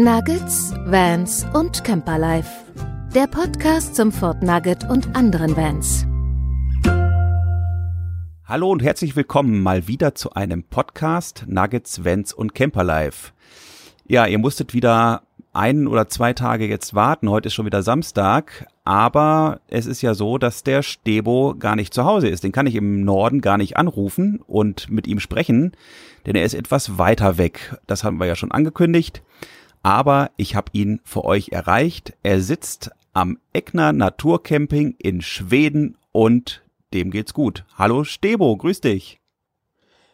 Nuggets, Vans und Camperlife. Der Podcast zum Fort Nugget und anderen Vans. Hallo und herzlich willkommen mal wieder zu einem Podcast Nuggets, Vans und Camperlife. Ja, ihr musstet wieder einen oder zwei Tage jetzt warten. Heute ist schon wieder Samstag. Aber es ist ja so, dass der Stebo gar nicht zu Hause ist. Den kann ich im Norden gar nicht anrufen und mit ihm sprechen, denn er ist etwas weiter weg. Das haben wir ja schon angekündigt aber ich habe ihn für euch erreicht. Er sitzt am Eckner Naturcamping in Schweden und dem geht's gut. Hallo Stebo, grüß dich.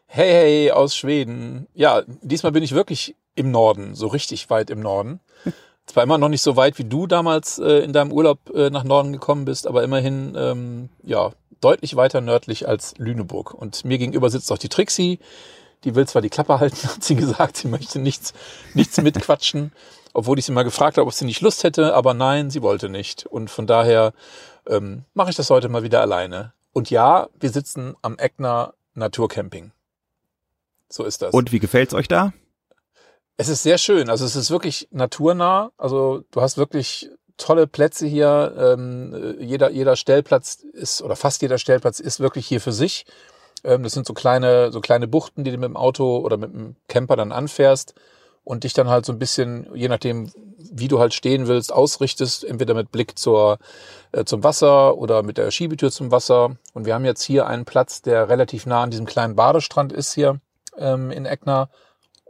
Hey, hey, aus Schweden. Ja, diesmal bin ich wirklich im Norden, so richtig weit im Norden. Zwar immer noch nicht so weit, wie du damals äh, in deinem Urlaub äh, nach Norden gekommen bist, aber immerhin, ähm, ja, deutlich weiter nördlich als Lüneburg. Und mir gegenüber sitzt auch die Trixie, die will zwar die Klappe halten, hat sie gesagt, sie möchte nichts, nichts mitquatschen, obwohl ich sie mal gefragt habe, ob sie nicht Lust hätte, aber nein, sie wollte nicht. Und von daher ähm, mache ich das heute mal wieder alleine. Und ja, wir sitzen am Eckner Naturcamping. So ist das. Und wie gefällt's euch da? Es ist sehr schön. Also es ist wirklich naturnah. Also du hast wirklich tolle Plätze hier. Ähm, jeder, jeder Stellplatz ist, oder fast jeder Stellplatz ist wirklich hier für sich. Ähm, das sind so kleine, so kleine Buchten, die du mit dem Auto oder mit dem Camper dann anfährst und dich dann halt so ein bisschen, je nachdem, wie du halt stehen willst, ausrichtest, entweder mit Blick zur, äh, zum Wasser oder mit der Schiebetür zum Wasser. Und wir haben jetzt hier einen Platz, der relativ nah an diesem kleinen Badestrand ist hier ähm, in Eckner.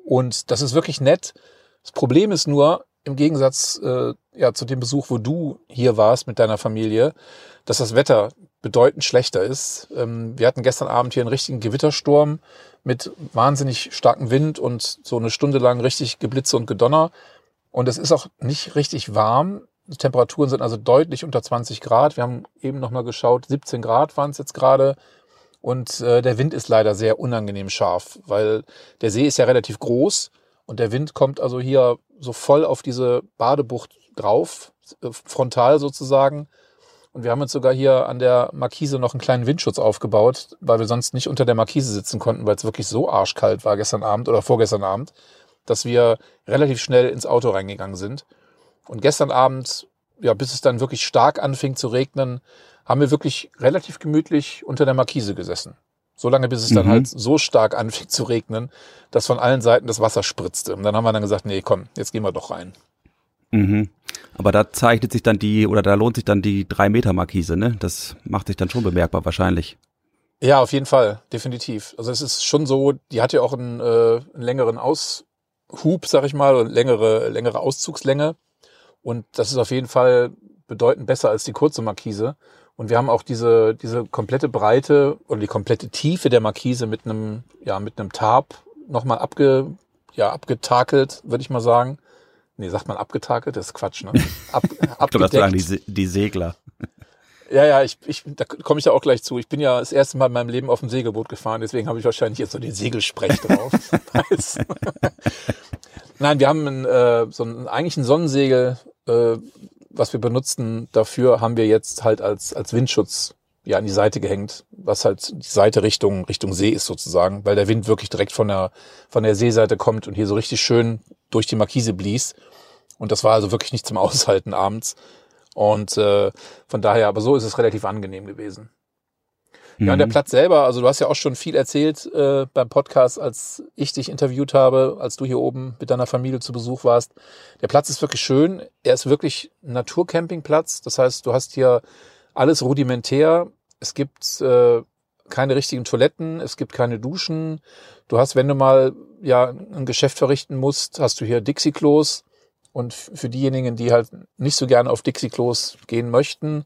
Und das ist wirklich nett. Das Problem ist nur, im Gegensatz äh, ja, zu dem Besuch, wo du hier warst mit deiner Familie, dass das Wetter bedeutend schlechter ist. Ähm, wir hatten gestern Abend hier einen richtigen Gewittersturm mit wahnsinnig starkem Wind und so eine Stunde lang richtig Geblitze und Gedonner. Und es ist auch nicht richtig warm. Die Temperaturen sind also deutlich unter 20 Grad. Wir haben eben nochmal geschaut, 17 Grad waren es jetzt gerade. Und äh, der Wind ist leider sehr unangenehm scharf, weil der See ist ja relativ groß und der Wind kommt also hier so voll auf diese Badebucht drauf, äh, frontal sozusagen. Und wir haben uns sogar hier an der Markise noch einen kleinen Windschutz aufgebaut, weil wir sonst nicht unter der Markise sitzen konnten, weil es wirklich so arschkalt war gestern Abend oder vorgestern Abend, dass wir relativ schnell ins Auto reingegangen sind. Und gestern Abend, ja, bis es dann wirklich stark anfing zu regnen, haben wir wirklich relativ gemütlich unter der Markise gesessen. So lange, bis es dann mhm. halt so stark anfing zu regnen, dass von allen Seiten das Wasser spritzte. Und dann haben wir dann gesagt, nee, komm, jetzt gehen wir doch rein. Mhm. Aber da zeichnet sich dann die, oder da lohnt sich dann die drei Meter Markise, ne? Das macht sich dann schon bemerkbar wahrscheinlich. Ja, auf jeden Fall, definitiv. Also es ist schon so, die hat ja auch einen, äh, einen längeren Aushub, sag ich mal, und längere, längere Auszugslänge. Und das ist auf jeden Fall bedeutend besser als die kurze Markise. Und wir haben auch diese, diese komplette Breite oder die komplette Tiefe der Markise mit einem, ja, mit einem Tarp nochmal abge, ja, abgetakelt, würde ich mal sagen. Nee, sagt man abgetakelt? Das ist Quatsch, ne? Ab, ich glaube, das sagen die, die Segler. Ja, ja, ich, ich, da komme ich ja auch gleich zu. Ich bin ja das erste Mal in meinem Leben auf dem Segelboot gefahren, deswegen habe ich wahrscheinlich jetzt so den Segelsprech drauf. Nein, wir haben ein, äh, so ein, eigentlich ein Sonnensegel, äh, was wir benutzten. Dafür haben wir jetzt halt als, als Windschutz ja an die Seite gehängt, was halt die Seite Richtung, Richtung See ist sozusagen, weil der Wind wirklich direkt von der, von der Seeseite kommt und hier so richtig schön durch die Markise blies. Und das war also wirklich nicht zum Aushalten abends. Und äh, von daher, aber so ist es relativ angenehm gewesen. Ja, und der mhm. Platz selber, also du hast ja auch schon viel erzählt äh, beim Podcast, als ich dich interviewt habe, als du hier oben mit deiner Familie zu Besuch warst. Der Platz ist wirklich schön. Er ist wirklich ein Naturcampingplatz. Das heißt, du hast hier alles rudimentär. Es gibt äh, keine richtigen Toiletten, es gibt keine Duschen. Du hast, wenn du mal ja ein Geschäft verrichten musst, hast du hier Dixie-Klos. Und für diejenigen, die halt nicht so gerne auf Dixie-Klos gehen möchten,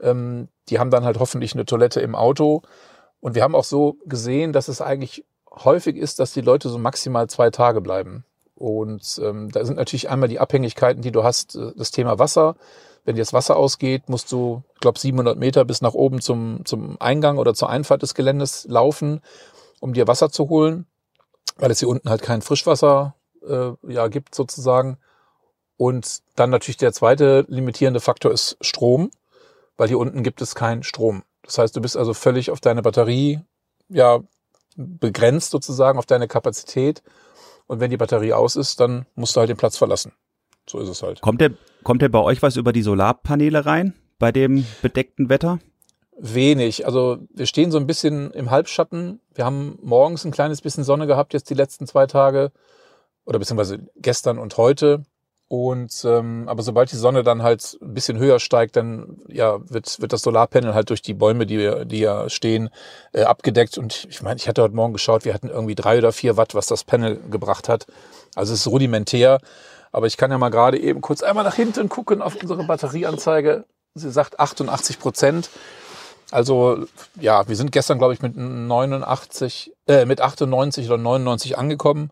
ähm, die haben dann halt hoffentlich eine Toilette im Auto. Und wir haben auch so gesehen, dass es eigentlich häufig ist, dass die Leute so maximal zwei Tage bleiben. Und ähm, da sind natürlich einmal die Abhängigkeiten, die du hast, äh, das Thema Wasser. Wenn dir das Wasser ausgeht, musst du, ich glaube, 700 Meter bis nach oben zum, zum Eingang oder zur Einfahrt des Geländes laufen, um dir Wasser zu holen, weil es hier unten halt kein Frischwasser äh, ja, gibt sozusagen. Und dann natürlich der zweite limitierende Faktor ist Strom, weil hier unten gibt es keinen Strom. Das heißt, du bist also völlig auf deine Batterie ja begrenzt sozusagen auf deine Kapazität. Und wenn die Batterie aus ist, dann musst du halt den Platz verlassen. So ist es halt. Kommt der, kommt der bei euch was über die Solarpaneele rein? Bei dem bedeckten Wetter? Wenig. Also wir stehen so ein bisschen im Halbschatten. Wir haben morgens ein kleines bisschen Sonne gehabt, jetzt die letzten zwei Tage. Oder beziehungsweise gestern und heute. Und ähm, aber sobald die Sonne dann halt ein bisschen höher steigt, dann ja wird wird das Solarpanel halt durch die Bäume, die die ja stehen, äh, abgedeckt. Und ich meine, ich hatte heute Morgen geschaut, wir hatten irgendwie drei oder vier Watt, was das Panel gebracht hat. Also es ist rudimentär. Aber ich kann ja mal gerade eben kurz einmal nach hinten gucken auf unsere Batterieanzeige. Sie sagt 88 Prozent. Also ja, wir sind gestern, glaube ich, mit 89, äh, mit 98 oder 99 angekommen.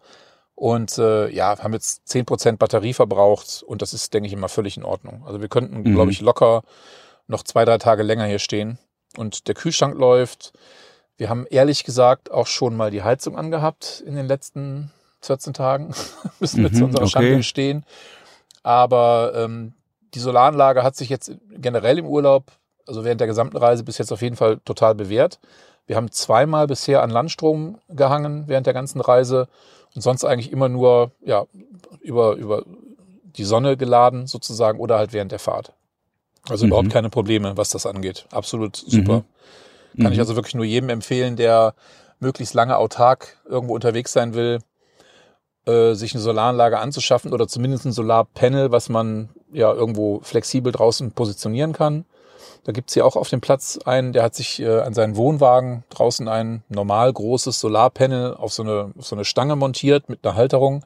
Und äh, ja, haben jetzt zehn Prozent Batterie verbraucht und das ist, denke ich, immer völlig in Ordnung. Also wir könnten, mhm. glaube ich, locker noch zwei, drei Tage länger hier stehen. Und der Kühlschrank läuft. Wir haben ehrlich gesagt auch schon mal die Heizung angehabt in den letzten 14 Tagen. Müssen wir mhm, zu unserer okay. Schande gestehen. Aber ähm, die Solaranlage hat sich jetzt generell im Urlaub, also während der gesamten Reise bis jetzt auf jeden Fall total bewährt. Wir haben zweimal bisher an Landstrom gehangen während der ganzen Reise und sonst eigentlich immer nur ja, über, über die Sonne geladen sozusagen oder halt während der Fahrt. Also mhm. überhaupt keine Probleme, was das angeht. Absolut super. Mhm. Kann ich mhm. also wirklich nur jedem empfehlen, der möglichst lange autark irgendwo unterwegs sein will, äh, sich eine Solaranlage anzuschaffen oder zumindest ein Solarpanel, was man ja irgendwo flexibel draußen positionieren kann. Da gibt's hier auch auf dem Platz einen, der hat sich äh, an seinen Wohnwagen draußen ein normal großes Solarpanel auf so, eine, auf so eine Stange montiert mit einer Halterung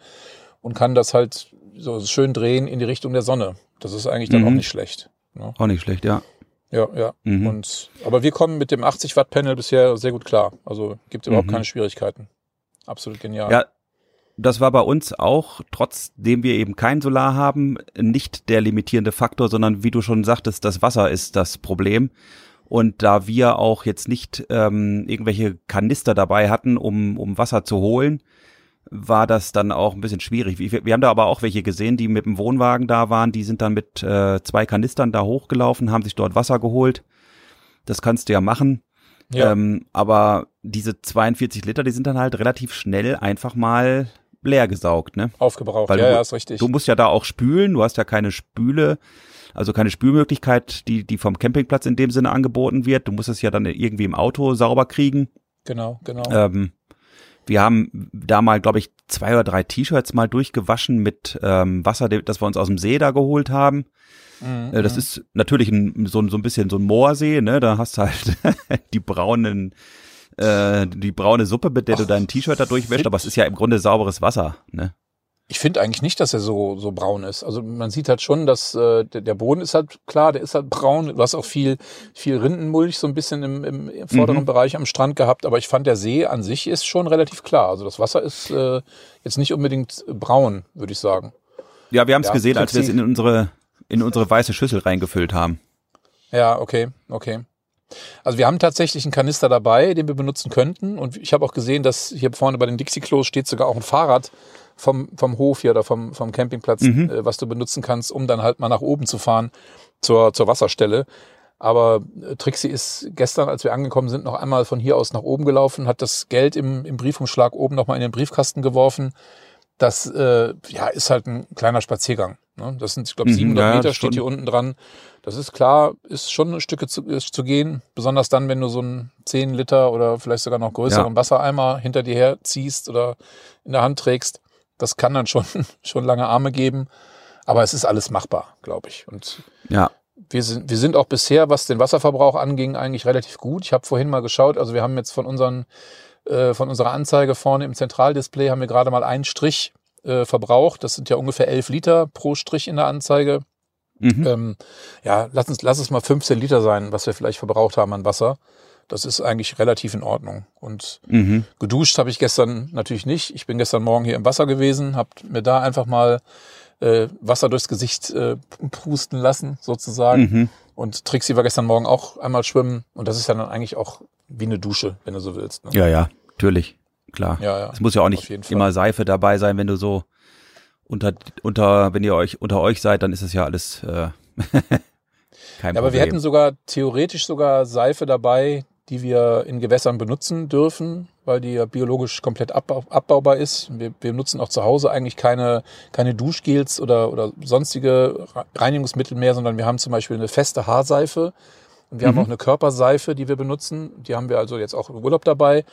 und kann das halt so schön drehen in die Richtung der Sonne. Das ist eigentlich dann mhm. auch nicht schlecht. Ne? Auch nicht schlecht, ja. Ja, ja. Mhm. Und, aber wir kommen mit dem 80 Watt Panel bisher sehr gut klar. Also gibt überhaupt mhm. keine Schwierigkeiten. Absolut genial. Ja, das war bei uns auch, trotzdem wir eben kein Solar haben, nicht der limitierende Faktor, sondern wie du schon sagtest, das Wasser ist das Problem. Und da wir auch jetzt nicht ähm, irgendwelche Kanister dabei hatten, um, um Wasser zu holen, war das dann auch ein bisschen schwierig. Wir, wir haben da aber auch welche gesehen, die mit dem Wohnwagen da waren, die sind dann mit äh, zwei Kanistern da hochgelaufen, haben sich dort Wasser geholt. Das kannst du ja machen. Ja. Ähm, aber diese 42 Liter, die sind dann halt relativ schnell einfach mal leer gesaugt, ne? Aufgebraucht, Weil ja, du, ja, ist richtig. Du musst ja da auch spülen, du hast ja keine Spüle, also keine Spülmöglichkeit, die, die vom Campingplatz in dem Sinne angeboten wird. Du musst es ja dann irgendwie im Auto sauber kriegen. Genau, genau. Ähm, wir haben da mal, glaube ich, zwei oder drei T-Shirts mal durchgewaschen mit ähm, Wasser, das wir uns aus dem See da geholt haben. Mhm. Äh, das mhm. ist natürlich ein, so, so ein bisschen so ein Moorsee, ne? Da hast du halt die braunen äh, die braune Suppe, mit der Ach, du dein T-Shirt da durchwäscht, aber es ist ja im Grunde sauberes Wasser, ne? Ich finde eigentlich nicht, dass er so, so braun ist. Also man sieht halt schon, dass äh, der, der Boden ist halt klar, der ist halt braun. Du hast auch viel, viel Rindenmulch so ein bisschen im, im, im vorderen mhm. Bereich am Strand gehabt, aber ich fand, der See an sich ist schon relativ klar. Also das Wasser ist äh, jetzt nicht unbedingt braun, würde ich sagen. Ja, wir haben es ja, gesehen, als wir es in unsere, in unsere weiße Schüssel reingefüllt haben. Ja, okay, okay. Also wir haben tatsächlich einen Kanister dabei, den wir benutzen könnten. Und ich habe auch gesehen, dass hier vorne bei den Dixie-Klos steht sogar auch ein Fahrrad vom, vom Hof hier oder vom, vom Campingplatz, mhm. äh, was du benutzen kannst, um dann halt mal nach oben zu fahren zur, zur Wasserstelle. Aber äh, Trixie ist gestern, als wir angekommen sind, noch einmal von hier aus nach oben gelaufen, hat das Geld im, im Briefumschlag oben nochmal in den Briefkasten geworfen. Das äh, ja, ist halt ein kleiner Spaziergang. Ne? Das sind, ich glaube, 700 mhm, ja, Meter steht hier unten dran. Das ist klar, ist schon ein Stück zu, zu gehen, besonders dann, wenn du so einen 10 Liter oder vielleicht sogar noch größeren ja. Wassereimer hinter dir herziehst oder in der Hand trägst. Das kann dann schon, schon lange Arme geben, aber es ist alles machbar, glaube ich. Und ja. wir sind, wir sind auch bisher, was den Wasserverbrauch anging, eigentlich relativ gut. Ich habe vorhin mal geschaut, also wir haben jetzt von unseren äh, von unserer Anzeige vorne im Zentraldisplay haben wir gerade mal einen Strich äh, verbraucht. Das sind ja ungefähr 11 Liter pro Strich in der Anzeige. Mhm. Ähm, ja, lass, uns, lass es mal 15 Liter sein, was wir vielleicht verbraucht haben an Wasser. Das ist eigentlich relativ in Ordnung. Und mhm. geduscht habe ich gestern natürlich nicht. Ich bin gestern Morgen hier im Wasser gewesen, habe mir da einfach mal äh, Wasser durchs Gesicht äh, pusten lassen, sozusagen. Mhm. Und Trixie war gestern Morgen auch einmal schwimmen. Und das ist ja dann eigentlich auch wie eine Dusche, wenn du so willst. Ne? Ja, ja, natürlich. Klar. Ja, ja. Es muss ja auch nicht immer Seife dabei sein, wenn du so unter, unter, wenn ihr euch unter euch seid, dann ist es ja alles äh, kein ja, Aber wir hätten sogar theoretisch sogar Seife dabei, die wir in Gewässern benutzen dürfen. weil die ja biologisch komplett abbau abbaubar ist. Wir, wir nutzen auch zu Hause eigentlich keine, keine Duschgels oder, oder sonstige Reinigungsmittel mehr, sondern wir haben zum Beispiel eine feste Haarseife und wir mhm. haben auch eine Körperseife, die wir benutzen. Die haben wir also jetzt auch im Urlaub dabei.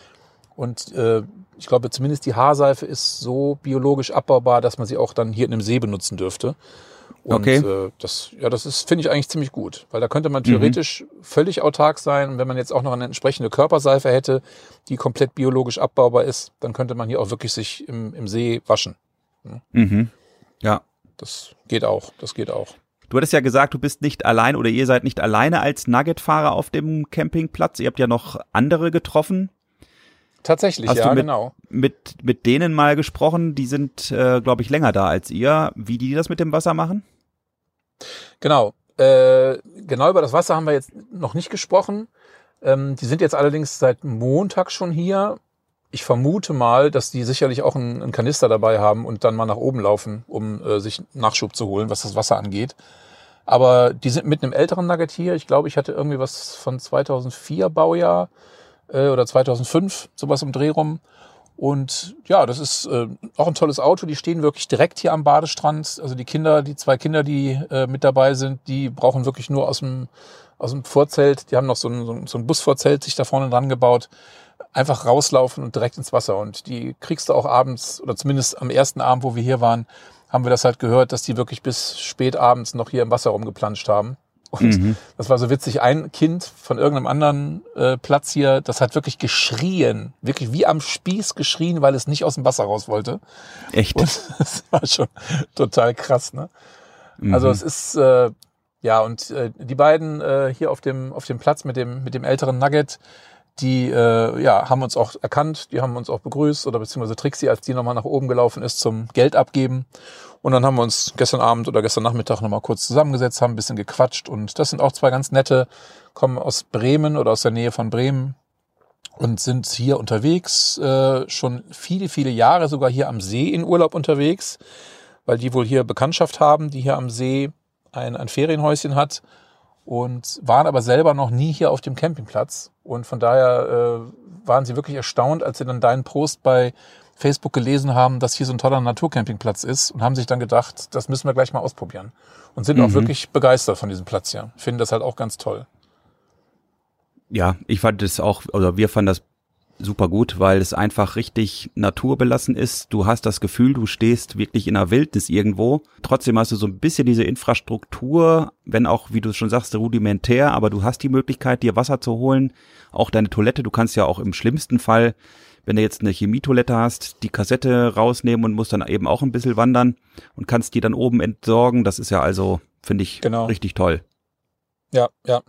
Und äh, ich glaube, zumindest die Haarseife ist so biologisch abbaubar, dass man sie auch dann hier in einem See benutzen dürfte. Und okay. äh, das, ja, das ist, finde ich eigentlich ziemlich gut, weil da könnte man mhm. theoretisch mhm. völlig autark sein. Und wenn man jetzt auch noch eine entsprechende Körperseife hätte, die komplett biologisch abbaubar ist, dann könnte man hier auch wirklich sich im, im See waschen. Mhm. Ja. Das geht auch, das geht auch. Du hattest ja gesagt, du bist nicht allein oder ihr seid nicht alleine als Nugget-Fahrer auf dem Campingplatz. Ihr habt ja noch andere getroffen. Tatsächlich, Hast ja, du mit, genau. Mit, mit denen mal gesprochen, die sind, äh, glaube ich, länger da als ihr, wie die das mit dem Wasser machen? Genau. Äh, genau über das Wasser haben wir jetzt noch nicht gesprochen. Ähm, die sind jetzt allerdings seit Montag schon hier. Ich vermute mal, dass die sicherlich auch einen, einen Kanister dabei haben und dann mal nach oben laufen, um äh, sich Nachschub zu holen, was das Wasser angeht. Aber die sind mit einem älteren Nugget hier. Ich glaube, ich hatte irgendwie was von 2004 Baujahr äh, oder 2005, sowas im Dreh rum. Und ja, das ist äh, auch ein tolles Auto. Die stehen wirklich direkt hier am Badestrand. Also die Kinder, die zwei Kinder, die äh, mit dabei sind, die brauchen wirklich nur aus dem, aus dem Vorzelt. Die haben noch so ein, so ein Busvorzelt sich da vorne dran gebaut. Einfach rauslaufen und direkt ins Wasser. Und die kriegst du auch abends, oder zumindest am ersten Abend, wo wir hier waren, haben wir das halt gehört, dass die wirklich bis spät abends noch hier im Wasser rumgeplanscht haben. Und mhm. das war so witzig. Ein Kind von irgendeinem anderen äh, Platz hier, das hat wirklich geschrien, wirklich wie am Spieß geschrien, weil es nicht aus dem Wasser raus wollte. Echt? Und das war schon total krass, ne? Mhm. Also es ist äh, ja und äh, die beiden äh, hier auf dem auf dem Platz mit dem mit dem älteren Nugget, die äh, ja haben uns auch erkannt, die haben uns auch begrüßt oder beziehungsweise Trixie, als die nochmal nach oben gelaufen ist zum Geld abgeben und dann haben wir uns gestern Abend oder gestern Nachmittag nochmal kurz zusammengesetzt, haben ein bisschen gequatscht. Und das sind auch zwei ganz nette, kommen aus Bremen oder aus der Nähe von Bremen und sind hier unterwegs, äh, schon viele, viele Jahre sogar hier am See in Urlaub unterwegs, weil die wohl hier Bekanntschaft haben, die hier am See ein, ein Ferienhäuschen hat und waren aber selber noch nie hier auf dem Campingplatz. Und von daher äh, waren sie wirklich erstaunt, als sie dann deinen Post bei Facebook gelesen haben, dass hier so ein toller Naturcampingplatz ist und haben sich dann gedacht, das müssen wir gleich mal ausprobieren. Und sind mhm. auch wirklich begeistert von diesem Platz hier. Finden das halt auch ganz toll. Ja, ich fand das auch, oder wir fanden das super gut, weil es einfach richtig naturbelassen ist. Du hast das Gefühl, du stehst wirklich in der Wildnis irgendwo. Trotzdem hast du so ein bisschen diese Infrastruktur, wenn auch, wie du schon sagst, rudimentär, aber du hast die Möglichkeit, dir Wasser zu holen. Auch deine Toilette, du kannst ja auch im schlimmsten Fall wenn du jetzt eine Chemietoilette hast, die Kassette rausnehmen und musst dann eben auch ein bisschen wandern und kannst die dann oben entsorgen. Das ist ja also, finde ich, genau. richtig toll. Ja, ja.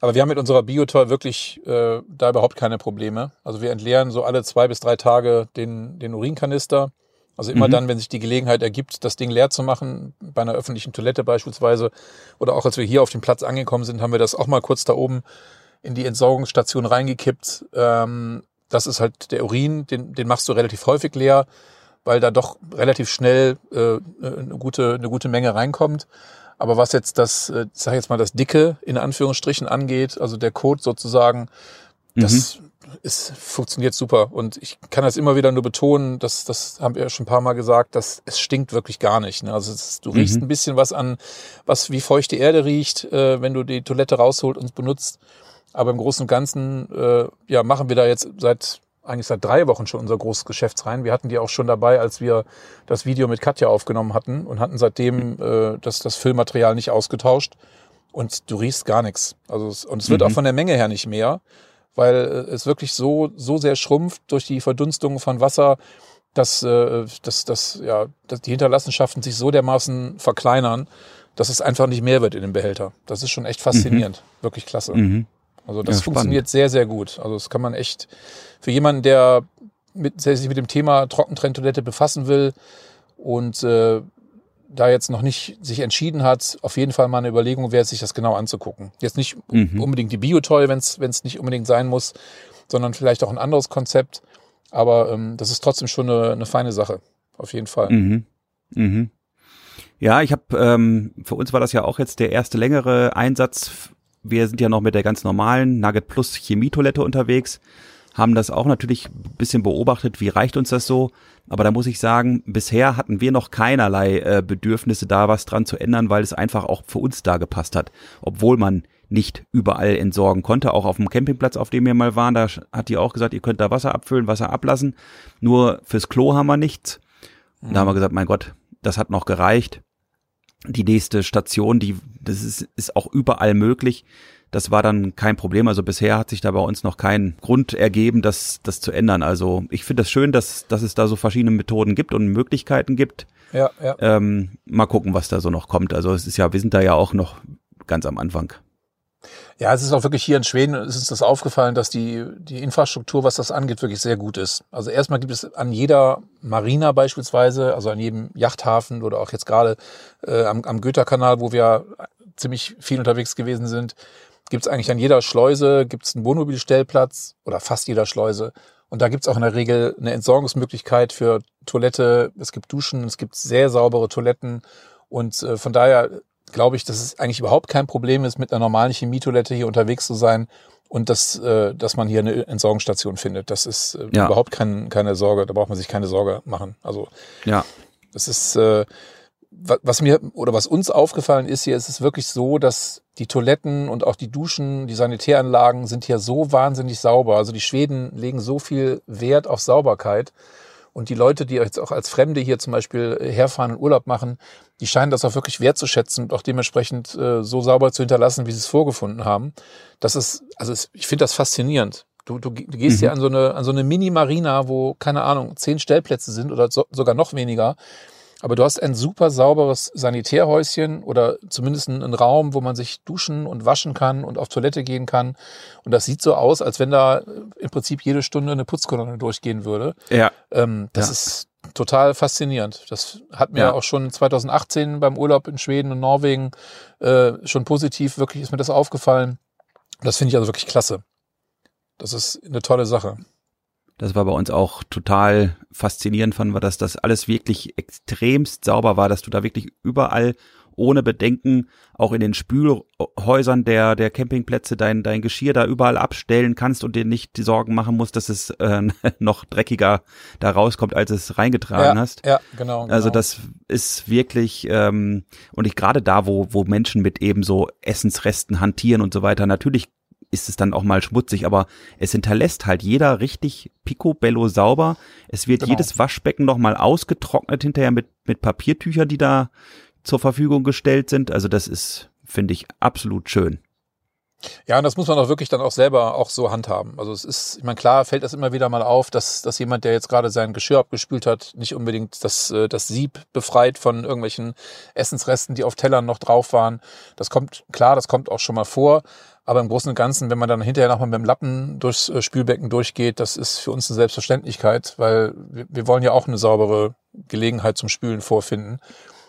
Aber wir haben mit unserer Biotoll wirklich äh, da überhaupt keine Probleme. Also wir entleeren so alle zwei bis drei Tage den, den Urinkanister. Also immer mhm. dann, wenn sich die Gelegenheit ergibt, das Ding leer zu machen, bei einer öffentlichen Toilette beispielsweise, oder auch als wir hier auf dem Platz angekommen sind, haben wir das auch mal kurz da oben in die Entsorgungsstation reingekippt. Ähm, das ist halt der Urin, den, den machst du relativ häufig leer, weil da doch relativ schnell äh, eine, gute, eine gute Menge reinkommt. Aber was jetzt das, äh, sag ich jetzt mal, das Dicke in Anführungsstrichen angeht, also der Code sozusagen, das mhm. ist, funktioniert super. Und ich kann das immer wieder nur betonen, das, das haben wir ja schon ein paar Mal gesagt, dass es stinkt wirklich gar nicht. Ne? Also es, du riechst mhm. ein bisschen was an, was wie feuchte Erde riecht, äh, wenn du die Toilette rausholt und benutzt. Aber im Großen und Ganzen äh, ja, machen wir da jetzt seit eigentlich seit drei Wochen schon unser großes Geschäft rein. Wir hatten die auch schon dabei, als wir das Video mit Katja aufgenommen hatten und hatten seitdem äh, das, das Füllmaterial nicht ausgetauscht. Und du riechst gar nichts. Also es, und es wird mhm. auch von der Menge her nicht mehr, weil äh, es wirklich so, so sehr schrumpft durch die Verdunstung von Wasser, dass, äh, dass, dass, ja, dass die Hinterlassenschaften sich so dermaßen verkleinern, dass es einfach nicht mehr wird in dem Behälter. Das ist schon echt faszinierend. Mhm. Wirklich klasse. Mhm. Also das ja, funktioniert sehr, sehr gut. Also das kann man echt für jemanden, der, mit, der sich mit dem Thema Trockentrenntoilette befassen will und äh, da jetzt noch nicht sich entschieden hat, auf jeden Fall mal eine Überlegung wert, sich das genau anzugucken. Jetzt nicht mhm. unbedingt die Biotoll, wenn es nicht unbedingt sein muss, sondern vielleicht auch ein anderes Konzept. Aber ähm, das ist trotzdem schon eine, eine feine Sache, auf jeden Fall. Mhm. Mhm. Ja, ich habe ähm, für uns war das ja auch jetzt der erste längere Einsatz wir sind ja noch mit der ganz normalen Nugget Plus Chemietoilette unterwegs, haben das auch natürlich ein bisschen beobachtet, wie reicht uns das so. Aber da muss ich sagen, bisher hatten wir noch keinerlei äh, Bedürfnisse, da was dran zu ändern, weil es einfach auch für uns da gepasst hat. Obwohl man nicht überall entsorgen konnte. Auch auf dem Campingplatz, auf dem wir mal waren, da hat die auch gesagt, ihr könnt da Wasser abfüllen, Wasser ablassen. Nur fürs Klo haben wir nichts. Da haben wir gesagt, mein Gott, das hat noch gereicht. Die nächste Station, die, das ist, ist auch überall möglich. Das war dann kein Problem. Also bisher hat sich da bei uns noch kein Grund ergeben, das, das zu ändern. Also ich finde es das schön, dass, dass es da so verschiedene Methoden gibt und Möglichkeiten gibt. Ja, ja. Ähm, mal gucken, was da so noch kommt. Also es ist ja, wir sind da ja auch noch ganz am Anfang. Ja, es ist auch wirklich hier in Schweden, es ist das aufgefallen, dass die, die Infrastruktur, was das angeht, wirklich sehr gut ist. Also erstmal gibt es an jeder Marina beispielsweise, also an jedem Yachthafen oder auch jetzt gerade äh, am, am Goethe-Kanal, wo wir ziemlich viel unterwegs gewesen sind, gibt es eigentlich an jeder Schleuse gibt es einen Wohnmobilstellplatz oder fast jeder Schleuse. Und da gibt es auch in der Regel eine Entsorgungsmöglichkeit für Toilette. Es gibt Duschen, es gibt sehr saubere Toiletten. Und äh, von daher glaube ich, dass es eigentlich überhaupt kein Problem ist, mit einer normalen Chemietoilette hier unterwegs zu sein und dass, äh, dass man hier eine Entsorgungsstation findet. Das ist äh, ja. überhaupt kein, keine Sorge. Da braucht man sich keine Sorge machen. Also ja. das ist äh, was mir oder was uns aufgefallen ist hier, ist es wirklich so, dass die Toiletten und auch die Duschen, die Sanitäranlagen sind hier so wahnsinnig sauber. Also die Schweden legen so viel Wert auf Sauberkeit. Und die Leute, die jetzt auch als Fremde hier zum Beispiel herfahren und Urlaub machen, die scheinen das auch wirklich wertzuschätzen und auch dementsprechend äh, so sauber zu hinterlassen, wie sie es vorgefunden haben. Das ist, also es, ich finde das faszinierend. Du, du, du gehst mhm. hier an so eine, an so eine Mini-Marina, wo, keine Ahnung, zehn Stellplätze sind oder so, sogar noch weniger. Aber du hast ein super sauberes Sanitärhäuschen oder zumindest einen Raum, wo man sich duschen und waschen kann und auf Toilette gehen kann. Und das sieht so aus, als wenn da im Prinzip jede Stunde eine Putzkolonne durchgehen würde. Ja. Ähm, das ja. ist total faszinierend. Das hat mir ja. auch schon 2018 beim Urlaub in Schweden und Norwegen äh, schon positiv, wirklich ist mir das aufgefallen. Das finde ich also wirklich klasse. Das ist eine tolle Sache. Das war bei uns auch total faszinierend, fanden wir, dass das alles wirklich extremst sauber war, dass du da wirklich überall ohne Bedenken auch in den Spülhäusern der, der Campingplätze dein, dein Geschirr da überall abstellen kannst und dir nicht die Sorgen machen musst, dass es äh, noch dreckiger da rauskommt, als es reingetragen ja, hast. Ja, genau, genau. Also das ist wirklich, ähm, und ich gerade da, wo, wo Menschen mit eben so Essensresten hantieren und so weiter, natürlich ist es dann auch mal schmutzig, aber es hinterlässt halt jeder richtig picobello sauber. Es wird genau. jedes Waschbecken nochmal ausgetrocknet hinterher mit, mit Papiertüchern, die da zur Verfügung gestellt sind. Also das ist, finde ich, absolut schön. Ja, und das muss man auch wirklich dann auch selber auch so handhaben. Also es ist, ich meine, klar fällt das immer wieder mal auf, dass, dass jemand, der jetzt gerade sein Geschirr abgespült hat, nicht unbedingt das, äh, das Sieb befreit von irgendwelchen Essensresten, die auf Tellern noch drauf waren. Das kommt, klar, das kommt auch schon mal vor. Aber im Großen und Ganzen, wenn man dann hinterher nochmal mit dem Lappen durchs äh, Spülbecken durchgeht, das ist für uns eine Selbstverständlichkeit, weil wir, wir wollen ja auch eine saubere Gelegenheit zum Spülen vorfinden.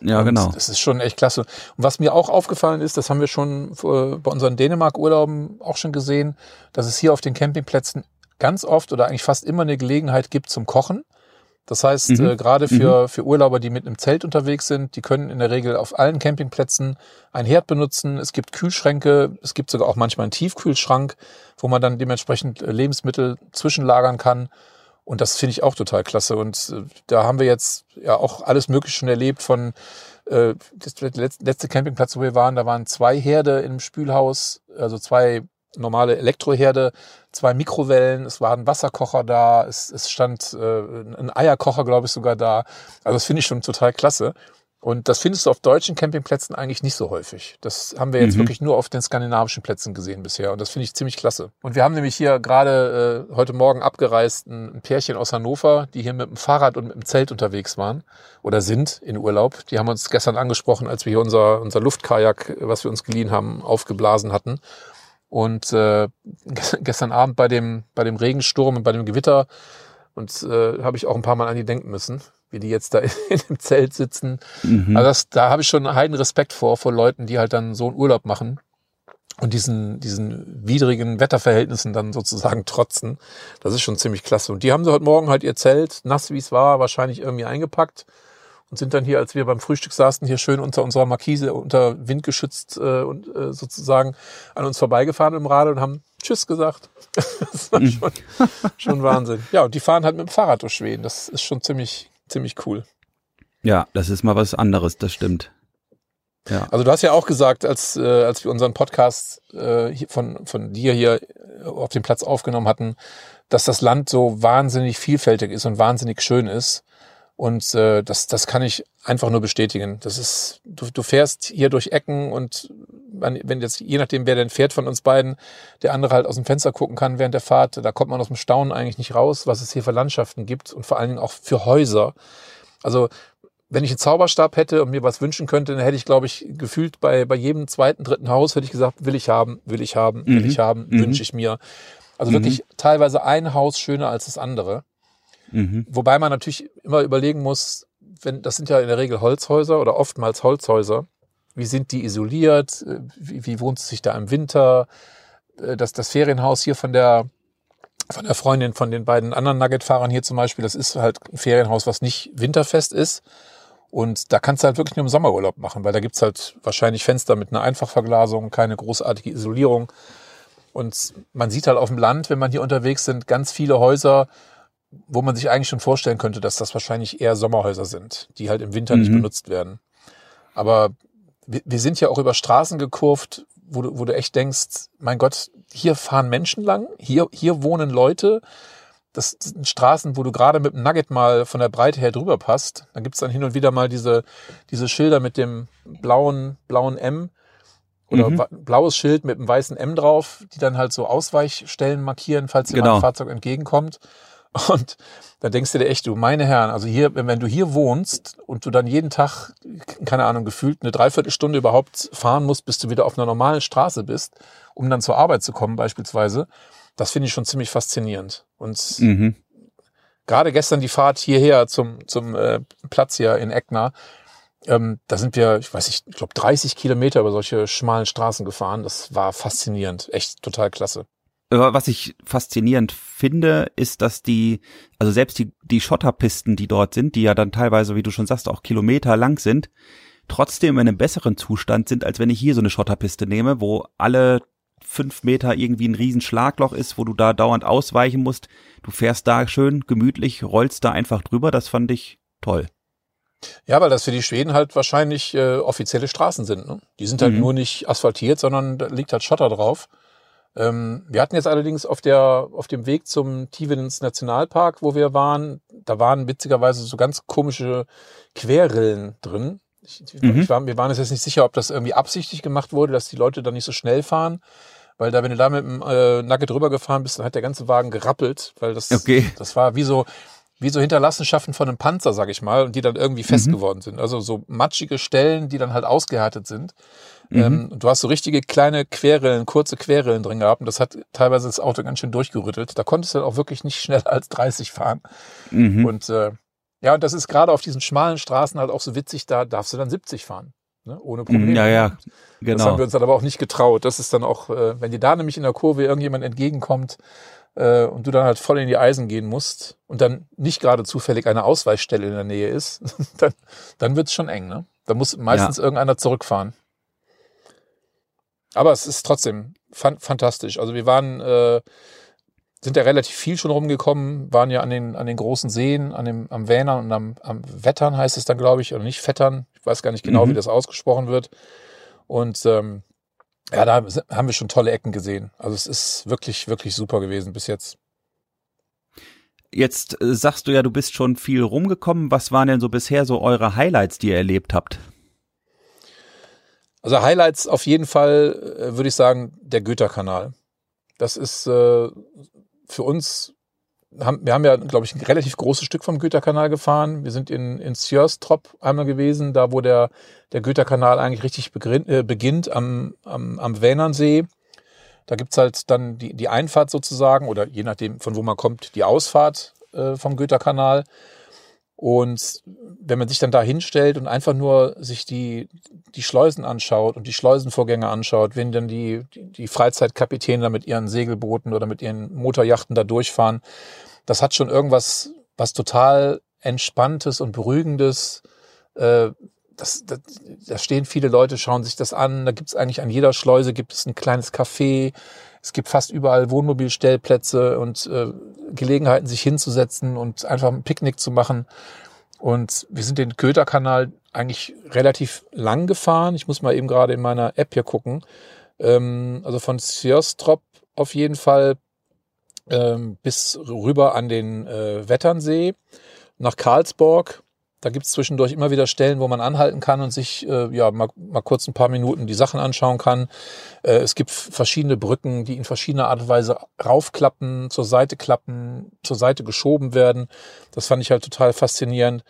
Ja, und genau. Das ist schon echt klasse. Und was mir auch aufgefallen ist, das haben wir schon äh, bei unseren Dänemark-Urlauben auch schon gesehen, dass es hier auf den Campingplätzen ganz oft oder eigentlich fast immer eine Gelegenheit gibt zum Kochen. Das heißt, mhm. äh, gerade für, mhm. für Urlauber, die mit einem Zelt unterwegs sind, die können in der Regel auf allen Campingplätzen ein Herd benutzen. Es gibt Kühlschränke, es gibt sogar auch manchmal einen Tiefkühlschrank, wo man dann dementsprechend äh, Lebensmittel zwischenlagern kann. Und das finde ich auch total klasse. Und äh, da haben wir jetzt ja auch alles Mögliche schon erlebt von äh, das letzte Campingplatz, wo wir waren, da waren zwei Herde im Spülhaus, also zwei normale Elektroherde, zwei Mikrowellen, es war ein Wasserkocher da, es, es stand äh, ein Eierkocher, glaube ich, sogar da. Also das finde ich schon total klasse. Und das findest du auf deutschen Campingplätzen eigentlich nicht so häufig. Das haben wir jetzt mhm. wirklich nur auf den skandinavischen Plätzen gesehen bisher. Und das finde ich ziemlich klasse. Und wir haben nämlich hier gerade äh, heute Morgen abgereist ein, Pärchen aus Hannover, die hier mit dem Fahrrad und mit dem Zelt unterwegs waren oder sind in Urlaub. Die haben uns gestern angesprochen, als wir hier unser, unser Luftkajak, was wir uns geliehen haben, aufgeblasen hatten. Und äh, gestern Abend bei dem, bei dem Regensturm und bei dem Gewitter und äh, habe ich auch ein paar Mal an die denken müssen, wie die jetzt da in dem Zelt sitzen. Mhm. Also das, da habe ich schon einen heiden Respekt vor, vor Leuten, die halt dann so einen Urlaub machen und diesen, diesen widrigen Wetterverhältnissen dann sozusagen trotzen. Das ist schon ziemlich klasse. Und die haben sie heute Morgen halt ihr Zelt, nass wie es war, wahrscheinlich irgendwie eingepackt und sind dann hier, als wir beim Frühstück saßen, hier schön unter unserer Markise, unter Wind geschützt äh, und äh, sozusagen an uns vorbeigefahren im Rad und haben Tschüss gesagt. das war schon, schon Wahnsinn. Ja, und die fahren halt mit dem Fahrrad durch Schweden. Das ist schon ziemlich, ziemlich cool. Ja, das ist mal was anderes, das stimmt. Ja. Also du hast ja auch gesagt, als, äh, als wir unseren Podcast äh, von, von dir hier auf dem Platz aufgenommen hatten, dass das Land so wahnsinnig vielfältig ist und wahnsinnig schön ist. Und äh, das, das kann ich einfach nur bestätigen. Das ist, du, du fährst hier durch Ecken und man, wenn jetzt, je nachdem, wer denn fährt von uns beiden, der andere halt aus dem Fenster gucken kann während der Fahrt, da kommt man aus dem Staunen eigentlich nicht raus, was es hier für Landschaften gibt und vor allen Dingen auch für Häuser. Also wenn ich einen Zauberstab hätte und mir was wünschen könnte, dann hätte ich, glaube ich, gefühlt bei, bei jedem zweiten, dritten Haus hätte ich gesagt, will ich haben, will ich haben, will mhm. ich haben, mhm. wünsche ich mir. Also mhm. wirklich teilweise ein Haus schöner als das andere. Mhm. Wobei man natürlich immer überlegen muss, wenn, das sind ja in der Regel Holzhäuser oder oftmals Holzhäuser. Wie sind die isoliert? Wie, wie wohnt es sich da im Winter? Äh, das, das Ferienhaus hier von der, von der Freundin von den beiden anderen Nugget-Fahrern hier zum Beispiel, das ist halt ein Ferienhaus, was nicht winterfest ist. Und da kannst du halt wirklich nur im Sommerurlaub machen, weil da gibt's halt wahrscheinlich Fenster mit einer Einfachverglasung, keine großartige Isolierung. Und man sieht halt auf dem Land, wenn man hier unterwegs sind, ganz viele Häuser, wo man sich eigentlich schon vorstellen könnte, dass das wahrscheinlich eher Sommerhäuser sind, die halt im Winter mhm. nicht benutzt werden. Aber wir, wir sind ja auch über Straßen gekurvt, wo du, wo du echt denkst, mein Gott, hier fahren Menschen lang, hier, hier wohnen Leute, das sind Straßen, wo du gerade mit dem Nugget mal von der Breite her drüber passt. Dann gibt's dann hin und wieder mal diese, diese Schilder mit dem blauen, blauen M oder mhm. blaues Schild mit einem weißen M drauf, die dann halt so Ausweichstellen markieren, falls dir genau. ein Fahrzeug entgegenkommt. Und da denkst du dir echt, du meine Herren, also hier, wenn, du hier wohnst und du dann jeden Tag, keine Ahnung, gefühlt eine Dreiviertelstunde überhaupt fahren musst, bis du wieder auf einer normalen Straße bist, um dann zur Arbeit zu kommen beispielsweise, das finde ich schon ziemlich faszinierend. Und mhm. gerade gestern die Fahrt hierher zum, zum äh, Platz hier in Eckner, ähm, da sind wir, ich weiß nicht, ich glaube 30 Kilometer über solche schmalen Straßen gefahren. Das war faszinierend, echt total klasse. Was ich faszinierend finde, ist, dass die, also selbst die, die Schotterpisten, die dort sind, die ja dann teilweise, wie du schon sagst, auch Kilometer lang sind, trotzdem in einem besseren Zustand sind, als wenn ich hier so eine Schotterpiste nehme, wo alle fünf Meter irgendwie ein riesen Schlagloch ist, wo du da dauernd ausweichen musst. Du fährst da schön gemütlich, rollst da einfach drüber. Das fand ich toll. Ja, weil das für die Schweden halt wahrscheinlich äh, offizielle Straßen sind. Ne? Die sind halt mhm. nur nicht asphaltiert, sondern da liegt halt Schotter drauf. Ähm, wir hatten jetzt allerdings auf der auf dem Weg zum Tivedens Nationalpark, wo wir waren, da waren witzigerweise so ganz komische Querrillen drin. Ich, mhm. ich war, wir waren uns jetzt nicht sicher, ob das irgendwie absichtlich gemacht wurde, dass die Leute da nicht so schnell fahren. Weil da, wenn du da mit dem äh, Nugget drüber gefahren bist, dann hat der ganze Wagen gerappelt, weil das, okay. das war wie so, wie so Hinterlassenschaften von einem Panzer, sag ich mal, und die dann irgendwie fest mhm. geworden sind. Also so matschige Stellen, die dann halt ausgehärtet sind. Mhm. Ähm, du hast so richtige kleine Querrillen, kurze Querrillen drin gehabt und das hat teilweise das Auto ganz schön durchgerüttelt. Da konntest du dann auch wirklich nicht schneller als 30 fahren. Mhm. Und äh, ja, und das ist gerade auf diesen schmalen Straßen halt auch so witzig, da darfst du dann 70 fahren. Ne? Ohne Probleme. Ja, ja, genau. Das haben wir uns dann aber auch nicht getraut. Das ist dann auch, äh, wenn dir da nämlich in der Kurve irgendjemand entgegenkommt, äh, und du dann halt voll in die Eisen gehen musst und dann nicht gerade zufällig eine Ausweichstelle in der Nähe ist, dann, dann wird's schon eng, ne? Da muss meistens ja. irgendeiner zurückfahren. Aber es ist trotzdem fan fantastisch. Also wir waren, äh, sind ja relativ viel schon rumgekommen, waren ja an den, an den großen Seen, an dem, am Wähnern und am, am Wettern heißt es dann, glaube ich, oder nicht Vettern. Ich weiß gar nicht genau, mhm. wie das ausgesprochen wird. Und ähm, ja, da haben wir schon tolle Ecken gesehen. Also es ist wirklich, wirklich super gewesen bis jetzt. Jetzt äh, sagst du ja, du bist schon viel rumgekommen. Was waren denn so bisher so eure Highlights, die ihr erlebt habt? Also Highlights auf jeden Fall, äh, würde ich sagen, der Goethe-Kanal. Das ist äh, für uns haben, wir haben ja, glaube ich, ein relativ großes Stück vom Güterkanal gefahren. Wir sind in, in Sjörstrop einmal gewesen, da wo der, der Güterkanal eigentlich richtig beginn, äh, beginnt, am, am, am Wähnernsee. Da gibt's halt dann die, die Einfahrt sozusagen oder je nachdem, von wo man kommt, die Ausfahrt äh, vom Güterkanal. Und wenn man sich dann da hinstellt und einfach nur sich die, die Schleusen anschaut und die Schleusenvorgänge anschaut, wenn dann die, die, Freizeitkapitäne da mit ihren Segelbooten oder mit ihren Motorjachten da durchfahren, das hat schon irgendwas, was total Entspanntes und Beruhigendes Äh, das, das, da stehen viele Leute, schauen sich das an. Da gibt es eigentlich an jeder Schleuse gibt es ein kleines Café. Es gibt fast überall Wohnmobilstellplätze und äh, Gelegenheiten, sich hinzusetzen und einfach ein Picknick zu machen. Und wir sind den Köterkanal eigentlich relativ lang gefahren. Ich muss mal eben gerade in meiner App hier gucken. Ähm, also von Sjöstrop auf jeden Fall ähm, bis rüber an den äh, Wetternsee nach Karlsborg da gibt es zwischendurch immer wieder Stellen, wo man anhalten kann und sich äh, ja mal, mal kurz ein paar Minuten die Sachen anschauen kann. Äh, es gibt verschiedene Brücken, die in verschiedener Art und Weise raufklappen, zur Seite klappen, zur Seite geschoben werden. Das fand ich halt total faszinierend.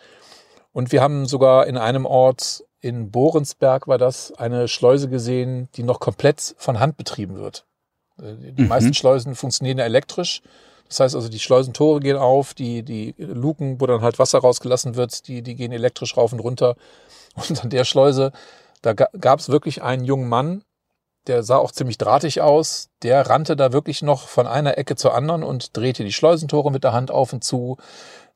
Und wir haben sogar in einem Ort in Borensberg war das eine Schleuse gesehen, die noch komplett von Hand betrieben wird. Äh, die mhm. meisten Schleusen funktionieren ja elektrisch. Das heißt also, die Schleusentore gehen auf, die, die Luken, wo dann halt Wasser rausgelassen wird, die, die gehen elektrisch rauf und runter. Und an der Schleuse, da gab es wirklich einen jungen Mann, der sah auch ziemlich drahtig aus. Der rannte da wirklich noch von einer Ecke zur anderen und drehte die Schleusentore mit der Hand auf und zu,